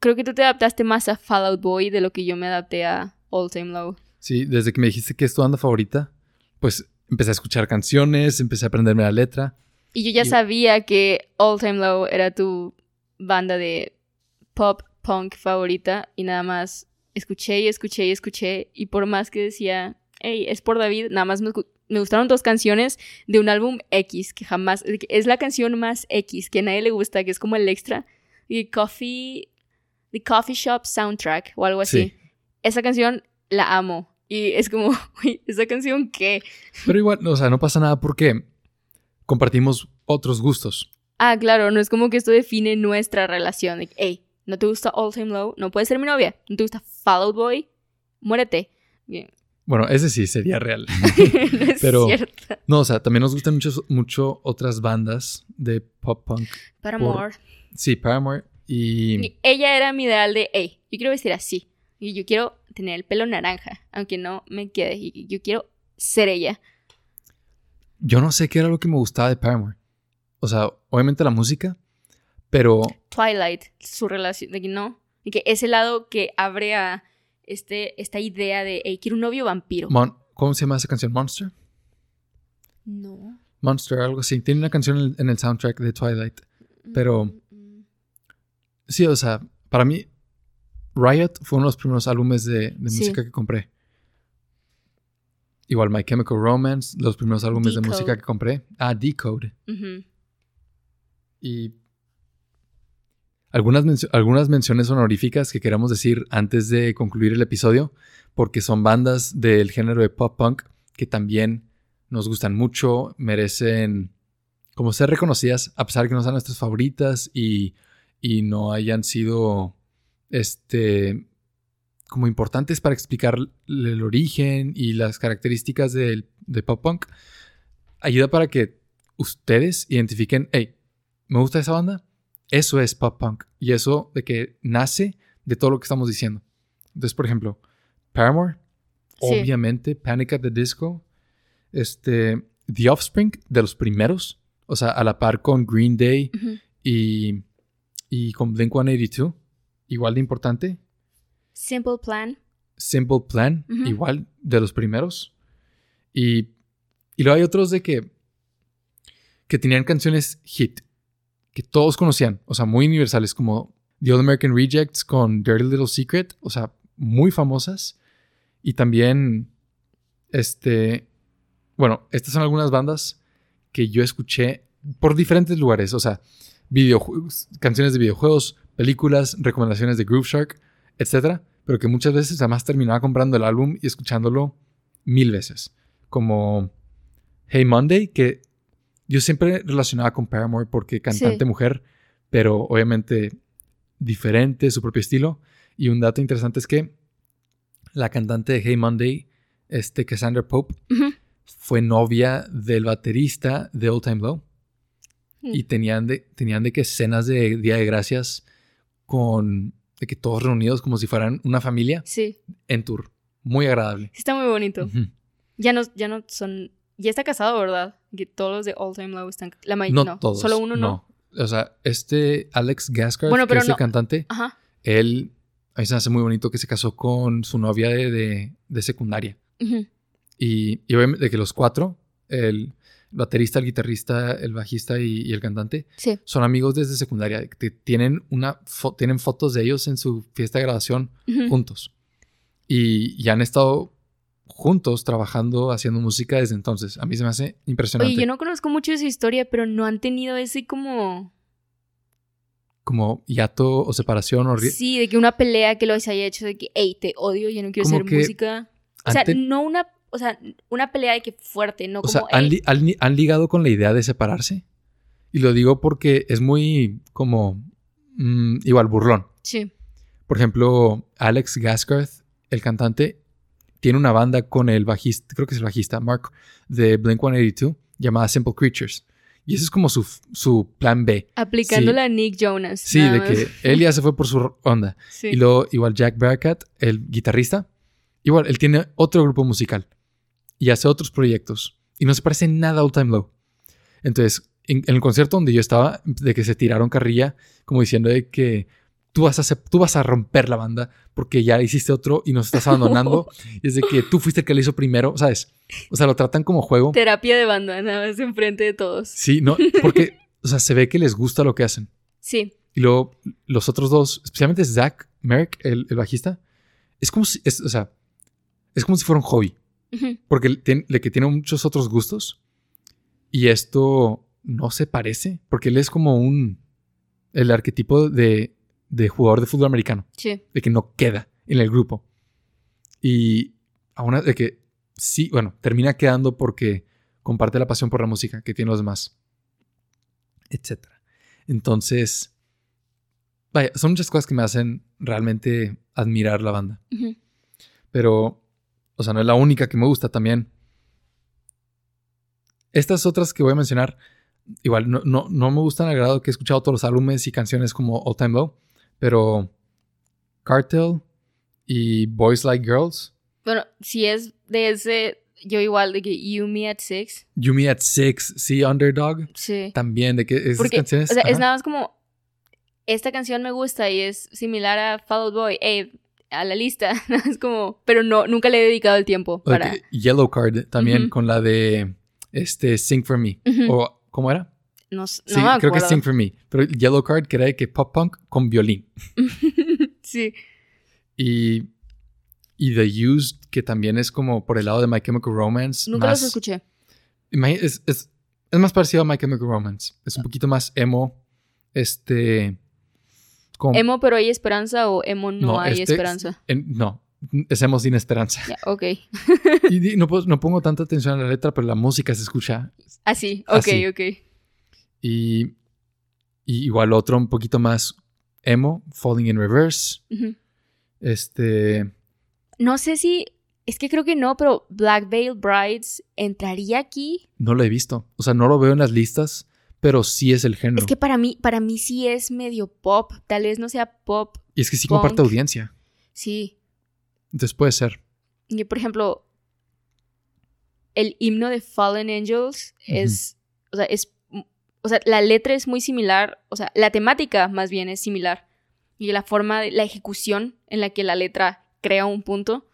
creo que tú te adaptaste más a Fallout Boy de lo que yo me adapté a All Time Low. Sí, desde que me dijiste que es tu banda favorita, pues empecé a escuchar canciones, empecé a aprenderme la letra. Y yo ya sabía que All Time Low era tu banda de pop punk favorita y nada más escuché y escuché y escuché y por más que decía, hey, es por David, nada más me, gustaron dos canciones de un álbum X que jamás, es la canción más X que a nadie le gusta, que es como el extra, y Coffee, The Coffee Shop Soundtrack o algo así. Esa canción la amo y es como, uy, ¿esa canción qué? Pero igual, o sea, no pasa nada porque compartimos otros gustos. Ah, claro, no es como que esto define nuestra relación. hey, no te gusta All Time Low, no puedes ser mi novia. No te gusta Fall Boy, muérete. Bueno, ese sí sería real. no es Pero, cierto. No, o sea, también nos gustan mucho, mucho otras bandas de pop punk. Paramore. Sí, Paramore. Y... Ella era mi ideal de, hey, yo quiero vestir así. Y yo quiero tener el pelo naranja, aunque no me quede. Y yo quiero ser ella. Yo no sé qué era lo que me gustaba de Paramore. O sea, obviamente la música, pero... Twilight, su relación, de que no, y que ese lado que abre a este, esta idea de, hey, quiero un novio vampiro. ¿Cómo se llama esa canción? ¿Monster? No. Monster, algo así. Tiene una canción en el, soundtrack de Twilight. Pero... Mm, mm, mm. Sí, o sea, para mí, Riot fue uno de los primeros álbumes de, música que compré. Igual My Chemical Romance, los primeros álbumes de música que compré. Ah, Decode. Y algunas, algunas menciones honoríficas que queramos decir antes de concluir el episodio, porque son bandas del género de pop punk que también nos gustan mucho, merecen como ser reconocidas, a pesar de que no sean nuestras favoritas y, y no hayan sido este, como importantes para explicar el origen y las características de, de pop punk, ayuda para que ustedes identifiquen, hey, me gusta esa banda, eso es pop punk. Y eso de que nace de todo lo que estamos diciendo. Entonces, por ejemplo, Paramore, obviamente, Panic at the Disco, este, The Offspring, de los primeros, o sea, a la par con Green Day y, y con Blink 182, igual de importante. Simple Plan. Simple Plan, igual de los primeros. Y, y luego hay otros de que, que tenían canciones hit que todos conocían, o sea, muy universales, como The Old American Rejects con Dirty Little Secret, o sea, muy famosas. Y también, este, bueno, estas son algunas bandas que yo escuché por diferentes lugares, o sea, videojuegos, canciones de videojuegos, películas, recomendaciones de Groove Shark, etc. Pero que muchas veces además terminaba comprando el álbum y escuchándolo mil veces. Como Hey Monday, que yo siempre relacionaba con Paramore porque cantante mujer, pero obviamente diferente, su propio estilo. Y un dato interesante es que la cantante de Hey Monday, este Cassandra Pope, fue novia del baterista de Old Time Low. Hmm. Y tenían de, tenían de que escenas de Día de Gracias con de que todos reunidos como si fueran una familia. Sí. En tour. Muy agradable. Está muy bonito. Ya no, ya no son ya está casado, ¿verdad? Todos los de All Time Low están. La mayoría. No, todos. Solo uno no. O sea, este Alex Gaskar, que es el cantante, él a mí se me hace muy bonito que se casó con su novia de, de, secundaria. y, y, obviamente de que los cuatro, el baterista, el guitarrista, el bajista y, el cantante, son amigos desde secundaria. Que tienen, una tienen fotos de ellos en su fiesta de graduación juntos. Y, y han estado juntos trabajando, haciendo música desde entonces. A mí se me hace impresionante. Oye, yo no conozco mucho de su historia, pero no han tenido ese como como hiato o separación o... Sí, de que una pelea que los haya hecho de que, hey, te odio, yo no quiero hacer música. O sea, no una, o sea, una pelea de que fuerte, no como... O sea, han, ligado con la idea de separarse. Y lo digo porque es muy como... Mm, igual, burlón. Sí. Por ejemplo, Alex Gaskarth, el cantante, tiene una banda con el bajista, creo que es el bajista, Mark, de Blink 182, llamada Simple Creatures. Y ese es como su, su plan B. Aplicándola a Nick Jonas. Sí, de que él ya se fue por su onda. Y luego, igual Jack Bearcat, el guitarrista, igual él tiene otro grupo musical y hace otros proyectos. Y no se parece nada a All Time Low. Entonces, en, el concierto donde yo estaba, de que se tiraron carrilla, como diciendo de que tú vas a, tú vas a romper la banda porque ya hiciste otro y nos estás abandonando. y es de que tú fuiste el que lo hizo primero, ¿sabes? O sea, lo tratan como juego. Terapia de banda, nada más enfrente de todos. Sí, no, porque, o sea, se ve que les gusta lo que hacen. Sí. Y luego los otros dos, especialmente Zach Merrick, el, bajista, es como si, es, o sea, es como si fuera un hobby. Porque tiene, que tiene muchos otros gustos. Y esto no se parece, porque él es como un, el arquetipo de de jugador de fútbol americano. Sí. De que no queda en el grupo. Y aún de que sí, bueno, termina quedando porque comparte la pasión por la música que tienen los demás. Etcétera. Entonces, vaya, son muchas cosas que me hacen realmente admirar la banda. Pero, o sea, no es la única que me gusta también. Estas otras que voy a mencionar, igual no, no, no me gustan al grado que he escuchado todos los álbumes y canciones como All Time Low. Pero Cartel y Boys Like Girls. Bueno, si es de ese, yo igual de que You Me at Six. You Me at Six, sí, Underdog. Sí. También, de que esas canciones. O sea, es nada más como. Esta canción me gusta y es similar a Fall Boy. Ey, a la lista. es como. Pero no, nunca le he dedicado el tiempo para. Yellow Card también con la de este Sing for Me. O, ¿cómo era? No, sí, creo que es Sing for Me. Pero Yellow Card de que pop punk con violín. sí. Y, y The Used, que también es como por el lado de My Chemical Romance. Nunca los escuché. Es, es, es, más parecido a My Chemical Romance. Es un poquito más emo. Este. ¿Emo pero hay esperanza o emo no, hay este esperanza? no, es emo sin esperanza. ok. y, no, no, pongo tanta atención a la letra, pero la música se escucha. Así, ok, ok. Y, igual otro un poquito más emo, Falling in Reverse. Este. No sé si. Es que creo que no, pero Black Veil Brides entraría aquí. No lo he visto. O sea, no lo veo en las listas, pero sí es el género. Es que para mí, para mí sí es medio pop. Tal vez no sea pop. Y es que sí comparte audiencia. Sí. Entonces puede ser. Y por ejemplo, el himno de Fallen Angels es. O sea, es o sea, la letra es muy similar, o sea, la temática más bien es similar. Y la forma, de, la ejecución en la que la letra crea un punto,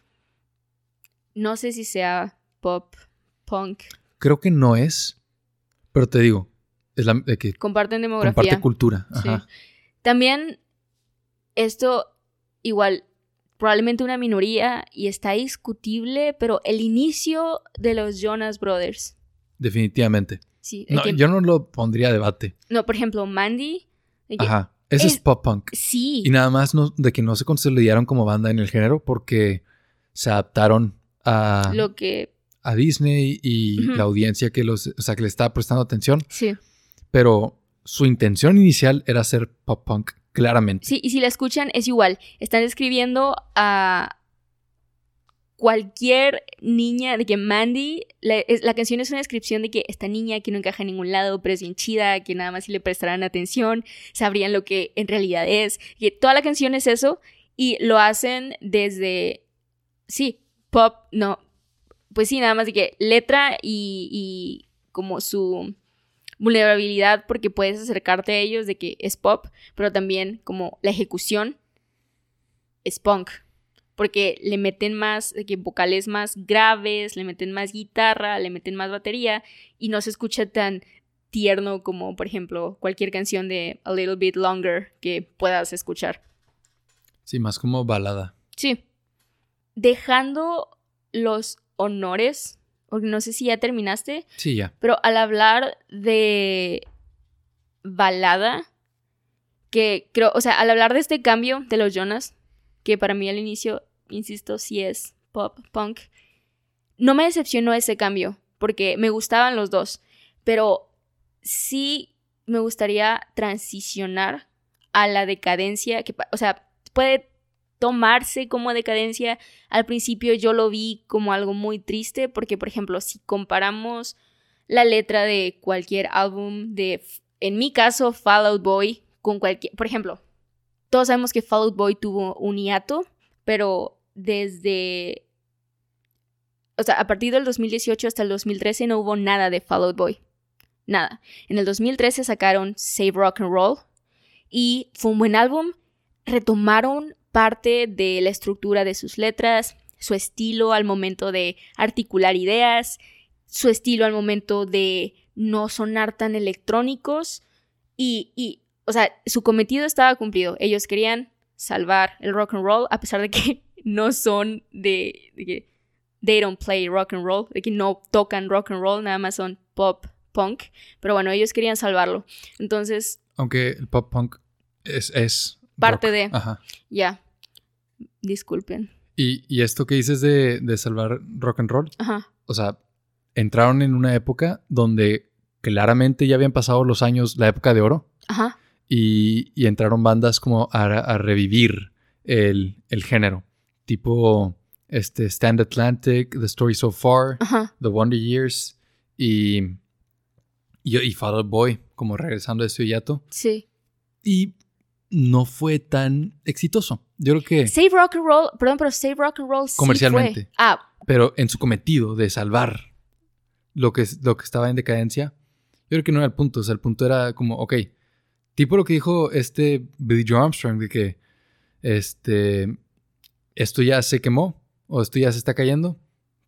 no sé si sea pop, punk. Creo que no es, pero te digo, es la de que comparten demografía. Comparte cultura. También esto igual probablemente una minoría y está discutible, pero el inicio de los Jonas Brothers. Definitivamente no, yo no lo pondría a debate. No, por ejemplo, Mandy. Ajá. Eso es, pop punk. Sí. Y nada más de que no se consolidaron como banda en el género porque se adaptaron a. Lo que. A Disney y la audiencia que los. O sea, que le estaba prestando atención. Sí. Pero su intención inicial era ser pop punk, claramente. Sí, y si la escuchan, es igual. Están escribiendo a, cualquier niña, de que Mandy, la, canción es una descripción de que esta niña que no encaja en ningún lado, pero es bien chida, que nada más si le prestaran atención, sabrían lo que en realidad es, que toda la canción es eso y lo hacen desde, sí, pop, no, pues sí, nada más de que letra y, y como su vulnerabilidad porque puedes acercarte a ellos de que es pop, pero también como la ejecución es punk. Porque le meten más que vocales más graves, le meten más guitarra, le meten más batería y no se escucha tan tierno como, por ejemplo, cualquier canción de A Little Bit Longer que puedas escuchar. Sí, más como balada. Sí. Dejando los honores, no sé si ya terminaste. Sí, ya. Pero al hablar de balada, que creo, o sea, al hablar de este cambio de los Jonas, que para mí al inicio, insisto, sí es pop, punk, no me decepcionó ese cambio, porque me gustaban los dos, pero sí me gustaría transicionar a la decadencia, que, o sea, puede tomarse como decadencia. Al principio yo lo vi como algo muy triste porque, por ejemplo, si comparamos la letra de cualquier álbum de, en mi caso, Fall Out Boy, con cualquier, por ejemplo, todos sabemos que Fall Out Boy tuvo un hiato, pero desde, o sea, a partir del 2018 hasta el 2013 no hubo nada de Fall Out Boy. Nada. En el 2013 sacaron Save Rock and Roll y fue un buen álbum. Retomaron parte de la estructura de sus letras, su estilo al momento de articular ideas, su estilo al momento de no sonar tan electrónicos y, o sea, su cometido estaba cumplido. Ellos querían salvar el rock and roll a pesar de que no son de, de que they don't play rock and roll, de que no tocan rock and roll, nada más son pop punk, pero bueno, ellos querían salvarlo. Entonces, aunque el pop punk es, es parte de Ajá. ya. Disculpen. ¿Y, esto que dices de, salvar rock and roll? Ajá. O sea, entraron en una época donde claramente ya habían pasado los años, la época de oro. Ajá. Y, entraron bandas como a, revivir el, género. Tipo este, Stand Atlantic, The Story So Far, The Wonder Years y, y, y Father Boy, como regresando de su hiato. Sí. Y no fue tan exitoso. Yo creo que. Save Rock and Roll, perdón, pero Save Rock and Roll comercialmente. fue. Ah. Pero en su cometido de salvar lo que, lo que estaba en decadencia, yo creo que no era el punto. O sea, el punto era como, ok, tipo lo que dijo este Billy Joe Armstrong, de que este, esto ya se quemó o esto ya se está cayendo,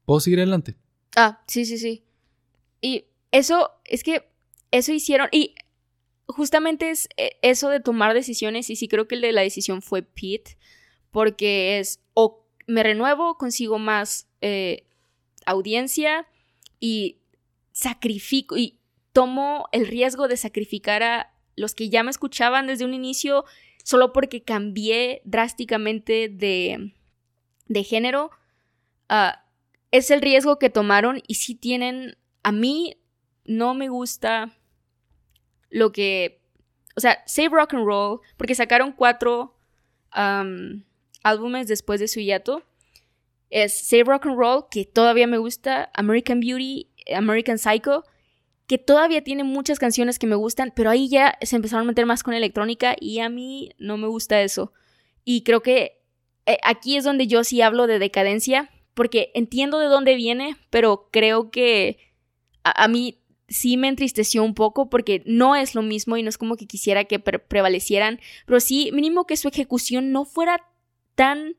puedo seguir adelante. Ah, sí, sí, sí. Y eso, es que eso hicieron, y justamente es eh, eso de tomar decisiones y sí creo que el de la decisión fue Pete, porque es o me renuevo, consigo más eh, audiencia y sacrifico y tomo el riesgo de sacrificar a los que ya me escuchaban desde un inicio solo porque cambié drásticamente de, de género. Ah, es el riesgo que tomaron y si tienen, a mí no me gusta lo que, o sea, Save Rock and Roll, porque sacaron cuatro álbumes después de su hiato. Es Save Rock and Roll, que todavía me gusta, American Beauty, American Psycho, que todavía tiene muchas canciones que me gustan, pero ahí ya se empezaron a meter más con electrónica y a mí no me gusta eso. Y creo que aquí es donde yo sí hablo de decadencia, porque entiendo de dónde viene, pero creo que a mí sí me entristeció un poco porque no es lo mismo y no es como que quisiera que prevalecieran, pero sí mínimo que su ejecución no fuera tan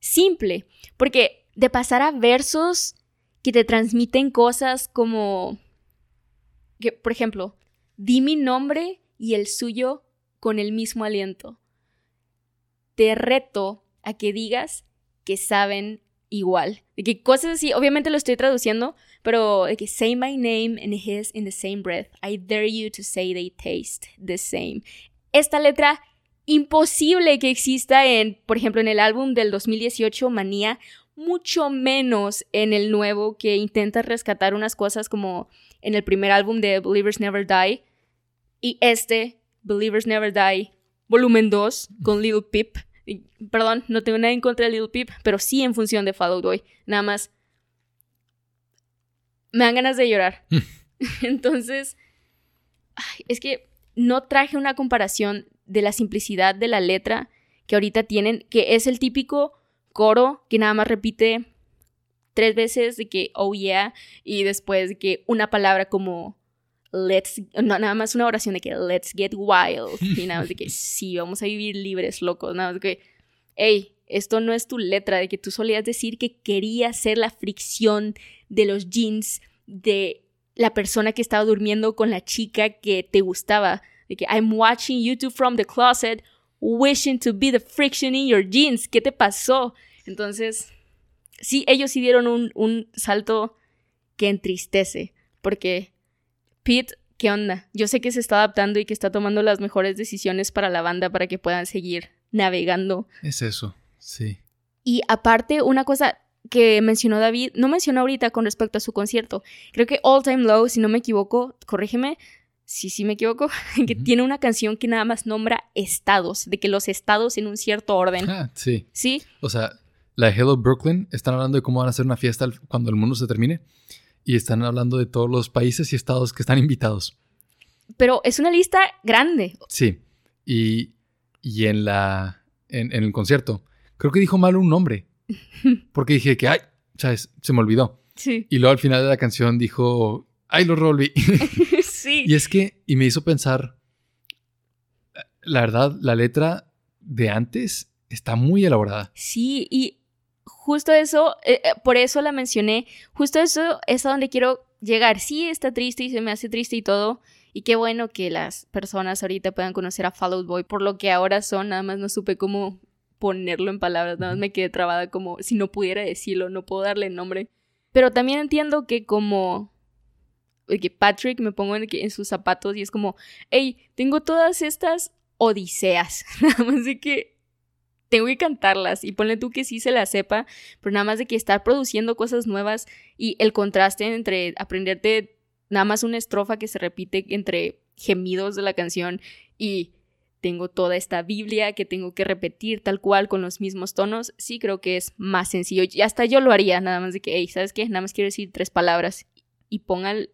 simple, porque de pasar a versos que te transmiten cosas como que, por ejemplo, di mi nombre y el suyo con el mismo aliento. Te reto a que digas que saben igual. De que cosas así, obviamente lo estoy traduciendo, pero de que say my name and his in the same breath. I dare you to say they taste the same. Esta letra imposible que exista en, por ejemplo, en el álbum del 2018, Manía, mucho menos en el nuevo que intenta rescatar unas cosas como en el primer álbum de Believers Never Die y este, Believers Never Die, volumen 2, con Lil Peep perdón, no tengo nada en contra de Little Peep, pero sí en función de Follow Boy. Nada más. Me dan ganas de llorar. Entonces, es que no traje una comparación de la simplicidad de la letra que ahorita tienen, que es el típico coro que nada más repite tres veces de que oh yeah y después de que una palabra como let's, no, nada más una oración de que let's get wild, y nada más de que sí, vamos a vivir libres, locos, nada más de que, hey, esto no es tu letra, de que tú solías decir que querías ser la fricción de los jeans de la persona que estaba durmiendo con la chica que te gustaba. De que I'm watching you from the closet, wishing to be the friction in your jeans. ¿Qué te pasó? Entonces, sí, ellos sí dieron un, un salto que entristece, porque Pete, ¿qué onda? Yo sé que se está adaptando y que está tomando las mejores decisiones para la banda para que puedan seguir navegando. Es eso, sí. Y aparte, una cosa que mencionó David, no mencionó ahorita con respecto a su concierto. Creo que All Time Low, si no me equivoco, corrígeme, si sí, me equivoco, que tiene una canción que nada más nombra estados, de que los estados en un cierto orden. Ah, sí. Sí. O sea, la de Hello Brooklyn están hablando de cómo van a hacer una fiesta cuando el mundo se termine y están hablando de todos los países y estados que están invitados. Pero es una lista grande. Sí. Y, y en la en, el concierto, creo que dijo mal un nombre. Porque dije que, ay, ¿sabes? Se me olvidó. Sí. Y luego al final de la canción dijo, ay, lo rolví. sí. Y es que, y me hizo pensar, la verdad, la letra de antes está muy elaborada. Sí, y justo eso, eh, eh, por eso la mencioné, justo eso es a donde quiero llegar. Sí, está triste y se me hace triste y todo. Y qué bueno que las personas ahorita puedan conocer a Fall Boy por lo que ahora son. Nada más no supe cómo ponerlo en palabras. Nada más me quedé trabada como si no pudiera decirlo, no puedo darle nombre. Pero también entiendo que como que Patrick me pongo en, en sus zapatos y es como, hey, tengo todas estas odiseas. Nada más de que tengo que cantarlas y ponle tú que sí se la sepa, pero nada más de que estar produciendo cosas nuevas y el contraste entre aprenderte nada más una estrofa que se repite entre gemidos de la canción y tengo toda esta Biblia que tengo que repetir tal cual con los mismos tonos, sí creo que es más sencillo. Y hasta yo lo haría, nada más de que, hey, ¿sabes qué? Nada más quiero decir tres palabras y pongan,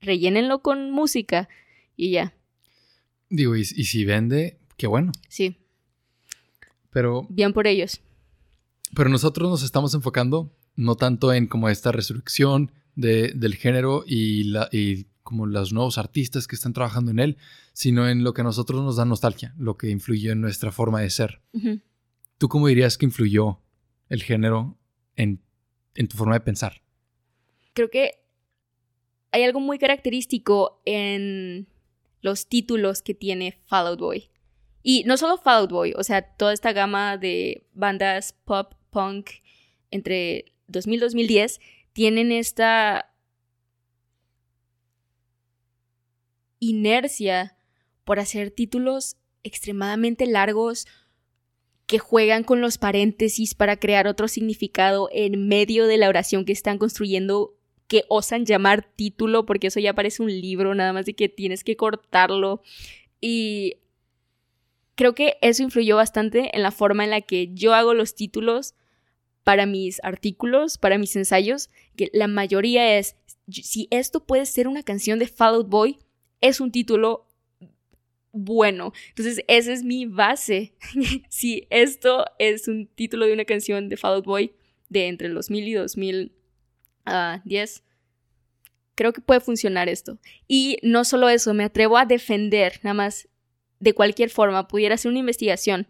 rellénenlo con música y ya. Digo, y, y si vende, qué bueno. Sí. Pero... Bien por ellos. Pero nosotros nos estamos enfocando no tanto en como esta resurrección del género y, la, y como los nuevos artistas que están trabajando en él, sino en lo que a nosotros nos da nostalgia, lo que influyó en nuestra forma de ser. ¿Tú cómo dirías que influyó el género en, en tu forma de pensar? Creo que hay algo muy característico en los títulos que tiene Fall Out Boy. Y no solo Fall Out Boy, o sea, toda esta gama de bandas pop, punk entre 2000 y 2010 tienen esta inercia por hacer títulos extremadamente largos que juegan con los paréntesis para crear otro significado en medio de la oración que están construyendo que osan llamar título porque eso ya parece un libro nada más de que tienes que cortarlo. Y creo que eso influyó bastante en la forma en la que yo hago los títulos para mis artículos, para mis ensayos, que la mayoría es, si esto puede ser una canción de Fall Out Boy, es un título bueno. Entonces, esa es mi base. si esto es un título de una canción de Fall Out Boy de entre el 2000 y 2010, ah, creo que puede funcionar esto. Y no solo eso, me atrevo a defender, nada más de cualquier forma pudiera hacer una investigación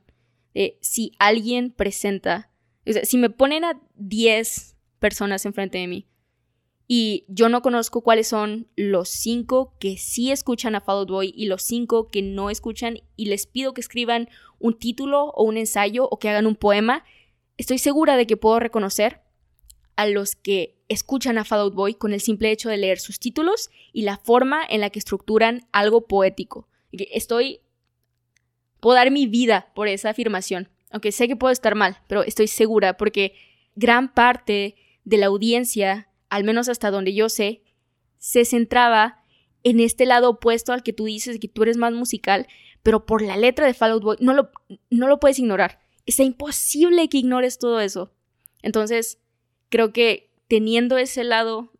de si alguien presenta, o sea, si me ponen a 10 personas enfrente de mí y yo no conozco cuáles son los 5 que sí escuchan a Fall Boy y los 5 que no escuchan y les pido que escriban un título o un ensayo o que hagan un poema, estoy segura de que puedo reconocer a los que escuchan a Fall Boy con el simple hecho de leer sus títulos y la forma en la que estructuran algo poético. Estoy Puedo dar mi vida por esa afirmación, aunque sé que puedo estar mal, pero estoy segura porque gran parte de la audiencia, al menos hasta donde yo sé, se centraba en este lado opuesto al que tú dices que tú eres más musical, pero por la letra de Fall Out Boy no lo, no lo puedes ignorar. Es imposible que ignores todo eso. Entonces, creo que teniendo ese lado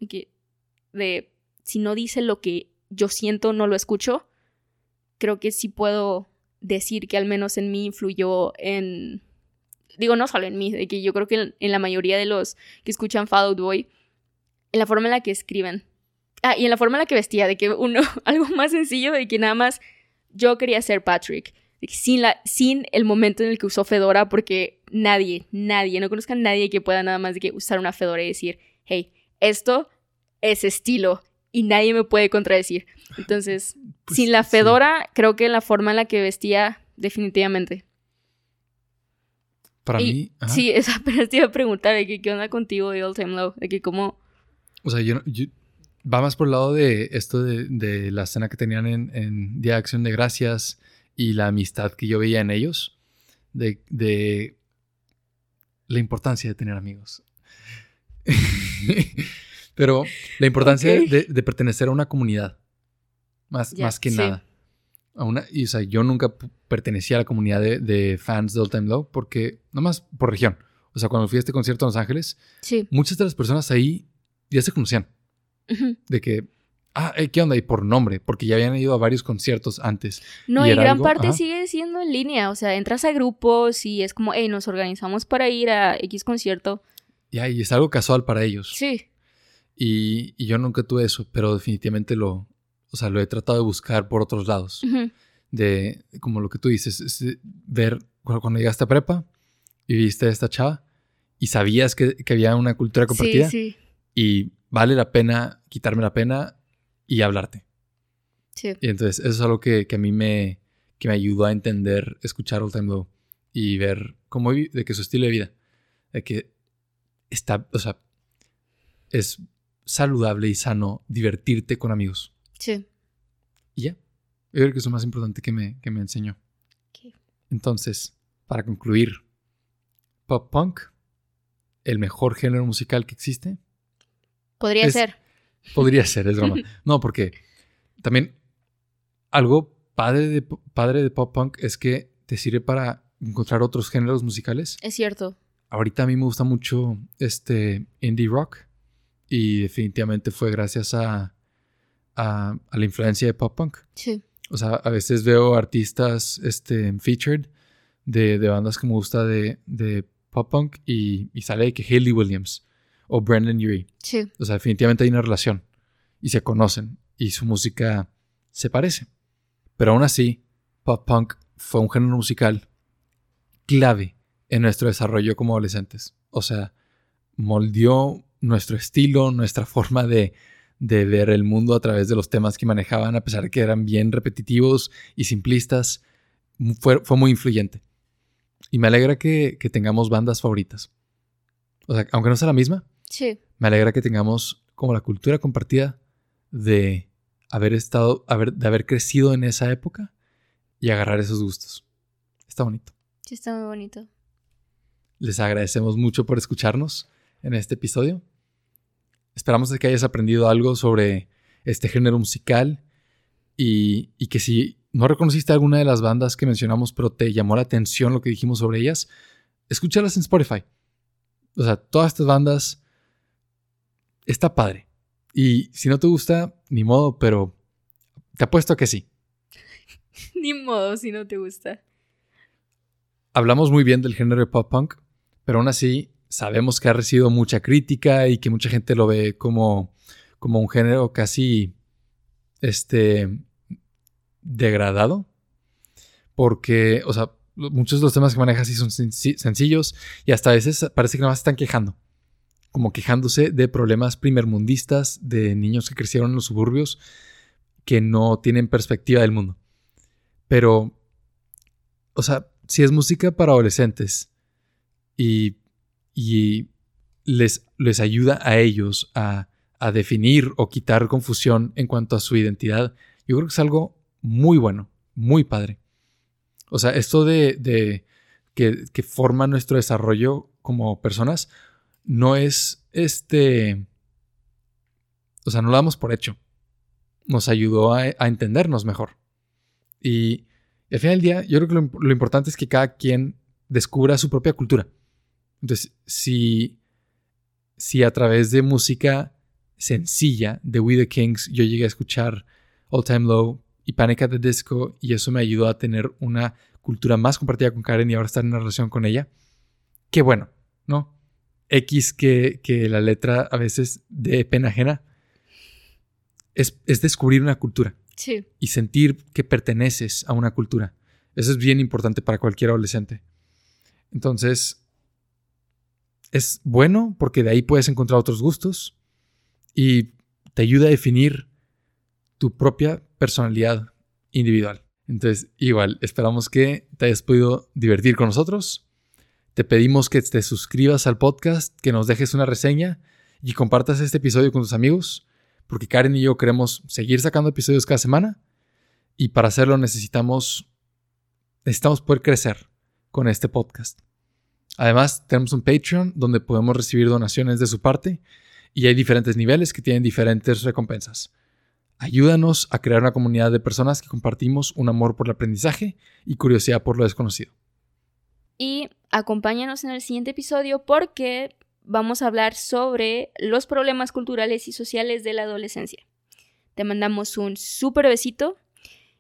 de si no dice lo que yo siento, no lo escucho, creo que sí puedo decir que al menos en mí influyó en... Digo, no solo en mí, de que yo creo que en, la mayoría de los que escuchan Fall Out Boy, en la forma en la que escriben. Ah, y en la forma en la que vestía, de que uno, algo más sencillo, de que nada más yo quería ser Patrick. sin, la, sin el momento en el que usó Fedora, porque nadie, nadie, no conozca a nadie que pueda nada más que usar una Fedora y decir, hey, esto es estilo y nadie me puede contradecir. Entonces, pues sin la Fedora, creo que la forma en la que vestía, definitivamente. Para mí. Sí, esa, pero te iba a preguntar de que, qué onda contigo y All Time Low, de que cómo. O sea, yo, va más por el lado de esto de, la escena que tenían en, en, Día de Acción de Gracias y la amistad que yo veía en ellos, de, de la importancia de tener amigos. Pero la importancia de, pertenecer a una comunidad, más, más que nada. A una, y o sea, yo nunca pertenecía a la comunidad de, fans de All Time Low porque, nomás por región. O sea, cuando fui a este concierto en Los Ángeles, muchas de las personas ahí ya se conocían. De que, ah, ¿qué onda? Y por nombre, porque ya habían ido a varios conciertos antes. No, y, gran parte sigue siendo en línea. O sea, entras a grupos y es como, hey, nos organizamos para ir a X concierto. Ya, y es algo casual para ellos. Sí. Y, y, yo nunca tuve eso, pero definitivamente lo, o sea, lo he tratado de buscar por otros lados. De, como lo que tú dices, es ver cuando llegaste a prepa y viste a esta chava y sabías que, que había una cultura compartida. Sí, sí. Y vale la pena quitarme la pena y hablarte. Sí. Y entonces eso es algo que, que a mí me, que me ayudó a entender, escuchar All Time Low y ver cómo, de que su estilo de vida, de que está, o sea, es saludable y sano divertirte con amigos. Sí. Y ya. Yo creo que es lo más importante que me, que me enseñó. Entonces, para concluir, pop punk, el mejor género musical que existe. Podría ser. Podría ser, es broma. no, porque también algo padre de, padre de pop punk es que te sirve para encontrar otros géneros musicales. Es cierto. Ahorita a mí me gusta mucho este indie rock y definitivamente fue gracias a a, la influencia de pop punk. Sí. O sea, a veces veo artistas este, featured de, bandas que me gusta de, pop punk y, sale que Hayley Williams o Brandon Urie. Sí. O sea, definitivamente hay una relación y se conocen y su música se parece. Pero aún así, pop punk fue un género musical clave en nuestro desarrollo como adolescentes. O sea, moldeó nuestro estilo, nuestra forma de, de ver el mundo a través de los temas que manejaban, a pesar de que eran bien repetitivos y simplistas, fue, fue muy influyente. Y me alegra que, tengamos bandas favoritas. O sea, aunque no sea la misma, sí. me alegra que tengamos como la cultura compartida de haber estado, de haber crecido en esa época y agarrar esos gustos. Está bonito. Sí, está muy bonito. Les agradecemos mucho por escucharnos en este episodio. Esperamos que hayas aprendido algo sobre este género musical y, que si no reconociste alguna de las bandas que mencionamos, pero te llamó la atención lo que dijimos sobre ellas, escúchalas en Spotify. O sea, todas estas bandas está padre. Y si no te gusta, ni modo, pero te apuesto a que sí. ni modo si no te gusta. Hablamos muy bien del género de pop punk, pero aún así sabemos que ha recibido mucha crítica y que mucha gente lo ve como, como un género casi este, degradado. Porque, o sea, muchos de los temas que maneja sí son sencillos y hasta a veces parece que nada más están quejando. Como quejándose de problemas primermundistas, de niños que crecieron en los suburbios que no tienen perspectiva del mundo. Pero, o sea, si es música para adolescentes y y les, les ayuda a ellos a, definir o quitar confusión en cuanto a su identidad, yo creo que es algo muy bueno, muy padre. O sea, esto de, que, que, forma nuestro desarrollo como personas no es este... O sea, no lo damos por hecho. Nos ayudó a, entendernos mejor. Y, al final del día, yo creo que lo importante es que cada quien descubra su propia cultura. Entonces, si, si a través de música sencilla de We the Kings yo llegué a escuchar All Time Low y Panic at the Disco y eso me ayudó a tener una cultura más compartida con Karen y ahora estar en una relación con ella, qué bueno, ¿no? X que, que la letra a veces de pena ajena es, es descubrir una cultura. Sí. Y sentir que perteneces a una cultura. Eso es bien importante para cualquier adolescente. Entonces, es bueno porque de ahí puedes encontrar otros gustos y te ayuda a definir tu propia personalidad individual. Entonces, igual, esperamos que te hayas podido divertir con nosotros. Te pedimos que te suscribas al podcast, que nos dejes una reseña y compartas este episodio con tus amigos, porque Karen y yo queremos seguir sacando episodios cada semana y para hacerlo necesitamos necesitamos poder crecer con este podcast. Además, tenemos un Patreon donde podemos recibir donaciones de su parte y hay diferentes niveles que tienen diferentes recompensas. Ayúdanos a crear una comunidad de personas que compartimos un amor por el aprendizaje y curiosidad por lo desconocido. Y acompáñanos en el siguiente episodio porque vamos a hablar sobre los problemas culturales y sociales de la adolescencia. Te mandamos un súper besito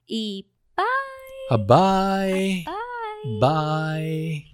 y bye. Bye. Bye. Bye.